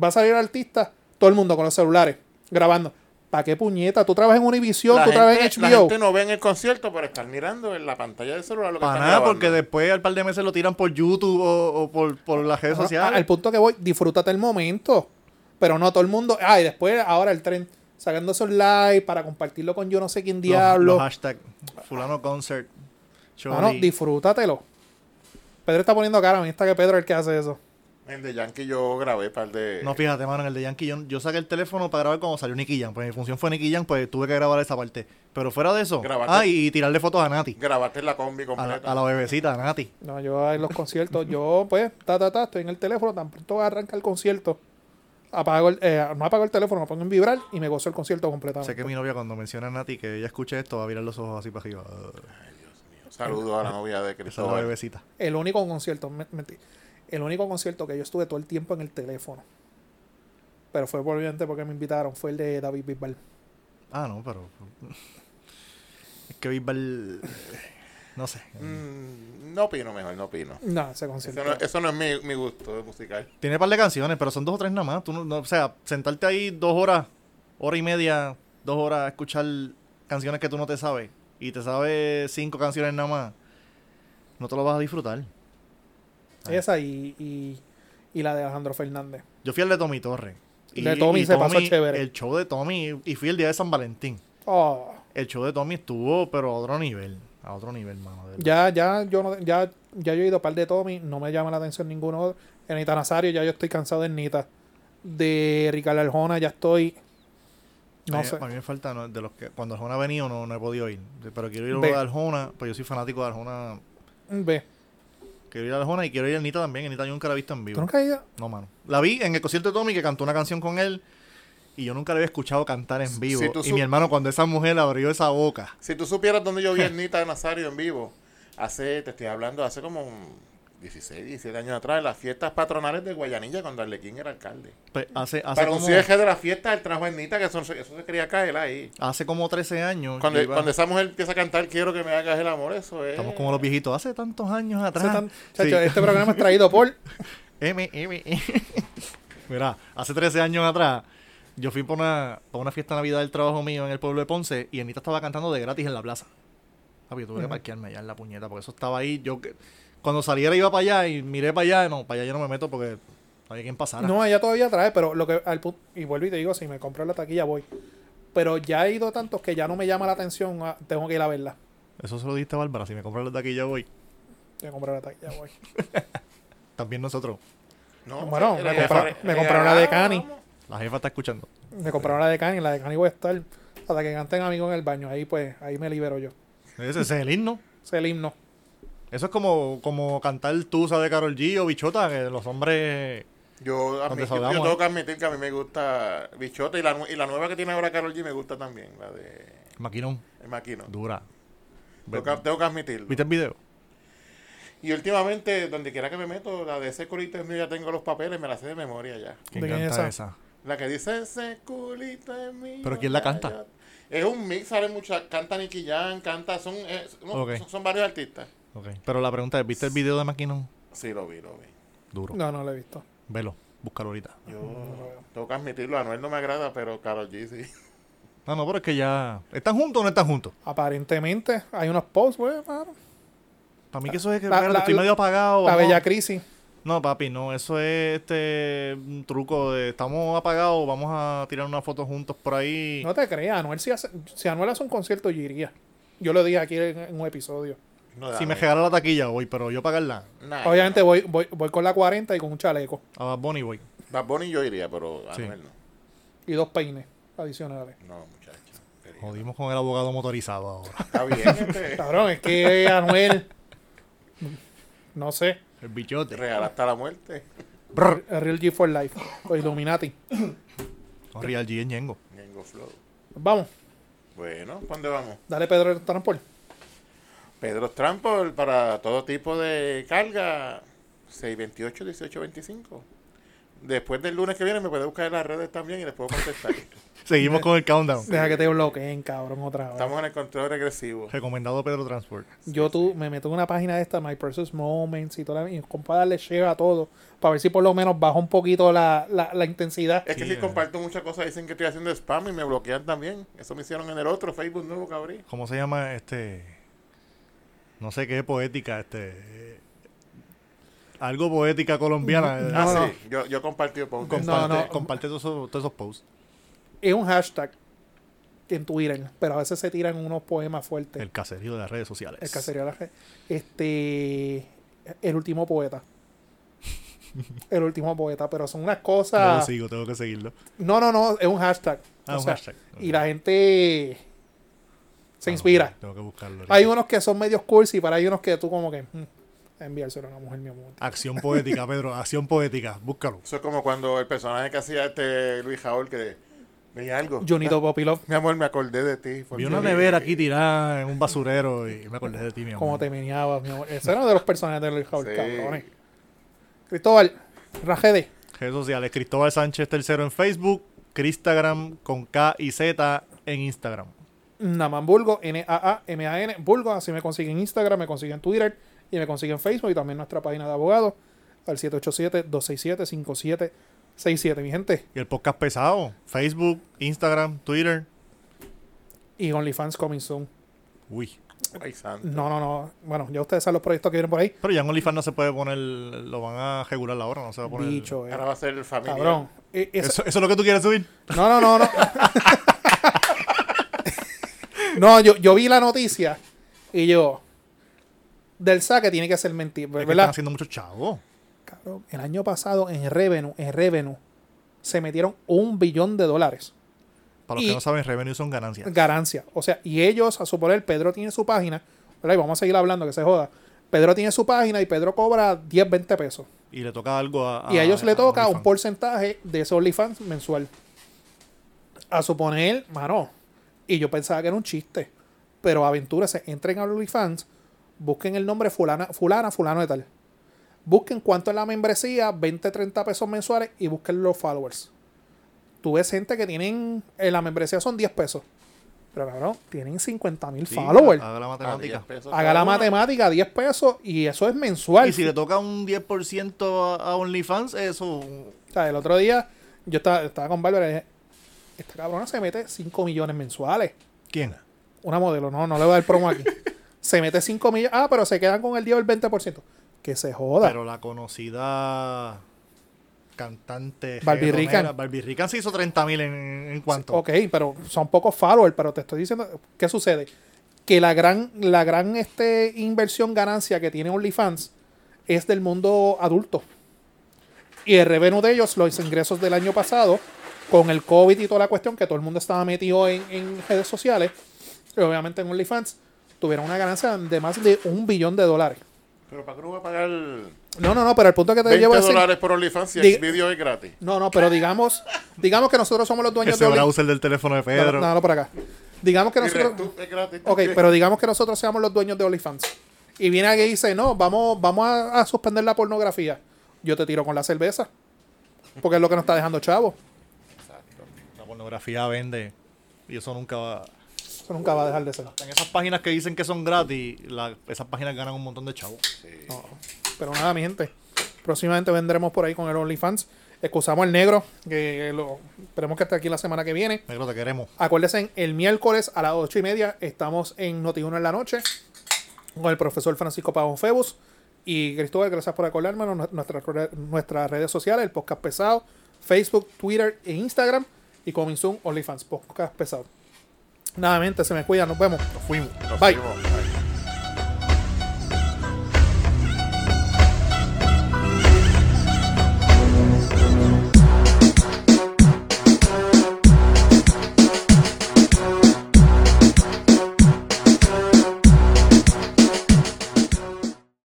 Va a salir el artista, todo el mundo con los celulares, grabando. ¿Para qué puñeta? Tú trabajas en Univision, La tú trabajas gente, en la HBO. gente no ve en el concierto por estar mirando en la pantalla del celular lo que Para están nada, grabando. porque después al par de meses lo tiran por YouTube o, o por, por las redes Ajá, sociales. Al punto que voy, disfrútate el momento. Pero no todo el mundo. Ah, y después ahora el tren sacando esos live para compartirlo con yo no sé quién Los- diablo. Los, hashtag fulano concert. Mano, Choli. disfrútatelo. Pedro está poniendo cara, a mí está que Pedro es el que hace eso. En The Yankee yo grabé par de. No, fíjate, mano, en el de Yankee yo, yo saqué el teléfono para grabar cuando salió Nicky Jam. Pues mi función fue Nicky Jam, pues tuve que grabar esa parte. Pero fuera de eso, Grabaste. ah, y tirarle fotos a Nati. Grabaste la combi A la, completa. a la bebecita, a Nati. No, yo en los conciertos, yo pues, ta, ta, ta, estoy en el teléfono, tan pronto arranca el concierto. Apago el, eh, no apago el teléfono, me pongo en vibrar y me gozo el concierto completamente. Sé que mi novia cuando menciona a Nati, que ella escuche esto, va a virar los ojos así para arriba. Ah, Saludos a la novia de esa Cristóbal. bebecita. El único concierto, me- mentí, el único concierto que yo estuve todo el tiempo en el teléfono, pero fue obviamente porque me invitaron, fue el de David Bisbal. Ah, no, pero... Es que Bisbal... No sé. Mm, no opino mejor, no opino. No, ese Eso concierto. no, eso no es mi, mi gusto musical. Tiene un par de canciones, pero son dos o tres nada más. Tú no, no- o sea, sentarte ahí dos horas, hora y media, dos horas a escuchar canciones que tú no te sabes y te sabes cinco canciones nada más, no te lo vas a disfrutar. Esa y, y, y la de Alejandro Fernández. Yo fui al de Tommy Torres. El de Tommy se pasó chévere. El show de Tommy, y fui el día de San Valentín. Oh, El show de Tommy estuvo, pero a otro nivel. A otro nivel, mano. de ya, ya, yo no, ya, ya yo he ido a par de Tommy, no me llama la atención ninguno. otro. Anita Nazario, ya yo estoy cansado de Anita. De Ricardo Arjona, ya estoy. a, No mí, sé. a mí me falta, no, de los que cuando Arjona ha venido no, no he podido ir. Pero quiero ir a de Arjona, pues yo soy fanático de Arjona. Ve, Quiero ir a Arjona y quiero ir a Anita también. Anita yo nunca la he visto en ¿tú vivo. nunca has ido? No, mano. La vi en el concierto de Tommy que cantó una canción con él y yo nunca la había escuchado cantar en vivo. Si y mi hermano, cuando esa mujer abrió esa boca, Si tú supieras dónde yo vi a Ernita Nazario en vivo, hace, te estoy hablando, hace como un 16, 17 años atrás, en las fiestas patronales de Guayanilla, cuando Arlequín era alcalde. pues, hace, hace, Para un cierre de la fiesta, él trajo a Ernita, que eso, eso se quería caer ahí. hace como 13 años. Cuando, iba- cuando esa mujer empieza a cantar, quiero que me hagas el amor, eso es. estamos como los viejitos. Hace tantos años atrás. tan- Sí. Este programa es traído por. M, M, M. Mira, hace 13 años atrás, yo fui por una, por una fiesta de Navidad del trabajo mío en el pueblo de Ponce y Anita estaba cantando de gratis en la plaza. Papi, yo tuve que Ujú. parquearme allá en la puñeta porque eso estaba ahí. Yo que- cuando saliera iba para allá y miré para allá. No, para allá yo no me meto porque no había quien pasara. No, ella todavía trae, pero lo que al y vuelvo y te digo, si me compro la taquilla voy. Pero ya he ido tantos que ya no me llama la atención, ah, tengo que ir a verla. Eso se lo diste a Bárbara. Si me de aquí ya voy. Que comprar la taquilla, voy. También nosotros. No, Bueno, me compra- me compraron la de Cani. La jefa está escuchando. Me compraron la de Cani, la de Cani voy a estar hasta que canten amigos en el baño. Ahí pues, ahí me libero yo. Ese, es el himno. Ese es el himno. Eso es como, como cantar Tusa de Carol G o Bichota, que los hombres... Yo, admi- yo- yo tengo ¿eh? que admitir que a mí me gusta Bichota y la, y la nueva que tiene ahora Carol G me gusta también, la de Maquinón, El Maquino. dura. Tengo que, tengo que admitirlo. ¿Viste el video? Y últimamente, donde quiera que me meto, la de ese mío, ya tengo los papeles, me la sé de memoria ya. ¿Quién ¿De quién es canta esa? esa? La que dice ese culito es mío. ¿Pero quién la canta? ya". Es un mix, sale mucha, canta Nicky Jam, canta, son, eh, no, Ok. son, son varios artistas. Pero la pregunta es, ¿viste el video de Maquinón? Sí, lo vi, lo vi. Duro. No, no lo he visto. Velo, búscalo ahorita. Yo tengo que admitirlo, a Anuel no me agrada, pero Carol G sí. No, no, pero es que ya... ¿Están juntos o no están juntos? Aparentemente hay unos posts, güey. Para mí que eso es que La- la- estoy medio apagado. La bella crisis. No, papi, no, eso es este un truco de estamos apagados, vamos a tirar una foto juntos por ahí. No te creas, Anuel si, hace, si Anuel hace un concierto, yo iría. Yo lo dije aquí en, en un episodio. No, si me regala la taquilla voy, pero yo pagarla. Nah, Obviamente voy, voy, voy con la 40 y con un chaleco. A Bad Bunny voy. Bad Bunny yo iría, pero Sí. Anuel no. Y dos peines adicionales. No, muchacho. querido. Jodimos con el abogado motorizado ahora. Está bien, este, Cabrón, es que Anuel. No sé. El bichote. real hasta la muerte. Brr. El Real G for Life. O Illuminati. Con Real G en Ñengo. Ñengo Flow. Vamos, Bueno, ¿pa' ¿dónde vamos? dale Pedro el transporte. Pedro Trampol para todo tipo de carga 628 1825. Después del lunes que viene me puede buscar en las redes también y les puedo contestar. Seguimos con el countdown. Deja que te bloqueen, cabrón, otra vez. Estamos en el control regresivo. Recomendado Pedro Transport. Yo tú me meto en una página de esta, My Precious Moments y toda la y compa darle share a todo. Para ver si por lo menos baja un poquito la, la, la intensidad. Es que Sí, si eh. comparto muchas cosas dicen que estoy haciendo spam y me bloquean también. Eso me hicieron en el otro Facebook nuevo que abrí. ¿Cómo se llama este? No sé qué poética, este. Algo poética colombiana. ah, no. sí. Yo, yo compartí post. Com- Comparte, no, no. comparte todos esos, todos esos posts. Es un hashtag en Twitter, pero a veces se tiran unos poemas fuertes. El caserío de las redes sociales. El caserío de la red. Este. El último poeta. El último poeta, pero son unas No lo cosas. sigo, tengo que seguirlo. No, no, no, es un hashtag. Ah, O un sea, hashtag. Y la gente se Ah, inspira. Tengo que buscarlo. ahorita. Hay unos que son medios cursi, pero hay unos que tú como que mm, enviárselo a una mujer, mi amor. Acción poética, Pedro. Acción poética. Búscalo. Eso es como cuando el personaje que hacía este Luis Jaúl que veía algo. Junito Popilov, Mi amor, me acordé de ti. Vi una nevera aquí tirada en un basurero y me acordé de ti, mi amor. como te meneabas, mi amor. Ese era uno de los personajes de Luis Raúl, Sí. cabrones. Cristóbal, Rajede. Redes sociales. Cristóbal Sánchez tercero en Facebook. Cristagram con K y Z en Instagram. Naman Burgo, N-A-A-M-A-N, Burgo, así me consiguen en Instagram, me consiguen en Twitter y me consiguen en Facebook y también nuestra página de abogados al 787-267-5767, mi gente. Y el podcast pesado. Facebook, Instagram, Twitter. Y OnlyFans coming soon. Uy. Ay, santo. No, no, no. Bueno, ya ustedes saben los proyectos que vienen por ahí. Pero ya en OnlyFans no se puede poner. Lo van a regular ahora, no se va a poner. Bicho, eh. Ahora va a ser familia. Cabrón. Eh, esa- ¿Eso, ¿Eso es lo que tú quieres subir? No, no, no, no. no, yo, yo vi la noticia y yo. Del saque tiene que ser mentira, Es que están ¿verdad? haciendo muchos chavos. Cabrón, el año pasado en Revenue, en Revenue, se metieron un billón de dólares. Para los Y- que no saben, revenue son ganancias. Ganancia. O sea, y ellos, a suponer, Pedro tiene su página, ¿verdad? Y vamos a seguir hablando, que se joda. Pedro tiene su página y Pedro cobra 10, 20 pesos. Y le toca algo a. Y a ellos le toca un porcentaje de ese OnlyFans mensual. A suponer, mano, y yo pensaba que era un chiste, pero aventúrese, entren a OnlyFans, busquen el nombre fulana, fulana, fulano de tal. Busquen cuánto es la membresía, 20, 30 pesos mensuales y busquen los followers. Tú ves gente que tienen, en la membresía son 10 pesos. Pero cabrón, tienen 50 mil Sí, followers. Haga la Ah, matemática. 10 pesos Haga la uno. matemática, 10 pesos y eso es mensual. Y si le toca un 10% a, a OnlyFans, eso. O sea, el otro día yo estaba, estaba con Bárbara y dije, esta cabrona se mete 5 millones mensuales. ¿Quién? Una modelo, no, no le voy a dar promo aquí. se mete 5 millones. Ah, pero se quedan con el 10 o el 20%. Que se joda. Pero la conocida cantante. Barbie reggaetonera, Rican. Barbie Rican se hizo 30 mil en, en cuanto. ok, pero son pocos followers, pero te estoy diciendo, ¿qué sucede? Que la gran, la gran este, inversión ganancia que tiene OnlyFans es del mundo adulto. Y el revenue de ellos, los ingresos del año pasado, con el COVID y toda la cuestión, que todo el mundo estaba metido en, en redes sociales, y obviamente en OnlyFans, tuvieron una ganancia de más de un billón de dólares. Pero ¿para qué uno va a pagar No, no, no, pero el punto que te 20 llevo decir. dólares por OnlyFans el vídeo es gratis? No, no, pero digamos, digamos que nosotros somos los dueños Ese de browser del teléfono de Pedro. No, no, por acá. Digamos que Y nosotros. Es gratis. Ok, pero digamos que nosotros seamos los dueños de OnlyFans. Y viene alguien y dice, no, vamos, vamos a, a suspender la pornografía. Yo te tiro con la cerveza. Porque es lo que nos está dejando chavo. La pornografía vende. Y eso nunca va. Eso nunca va a dejar de ser. En esas páginas que dicen que son gratis, la- esas páginas ganan un montón de chavos. No. Pero nada, mi gente. Próximamente vendremos por ahí con el OnlyFans. Excusamos el negro, que lo, esperemos que esté aquí la semana que viene. Negro, te queremos. Acuérdense, el miércoles a las ocho y media estamos en Noti1 en la noche con el profesor Francisco Pavón Febus. Y Cristóbal, gracias por acordármelo. Nu- Nuestras, nuestras redes sociales, el podcast pesado, Facebook, Twitter e Instagram. Y Coming Soon, OnlyFans, podcast pesado. Nuevamente, se me cuidan, nos vemos. Nos fuimos. Nos Bye. fuimos.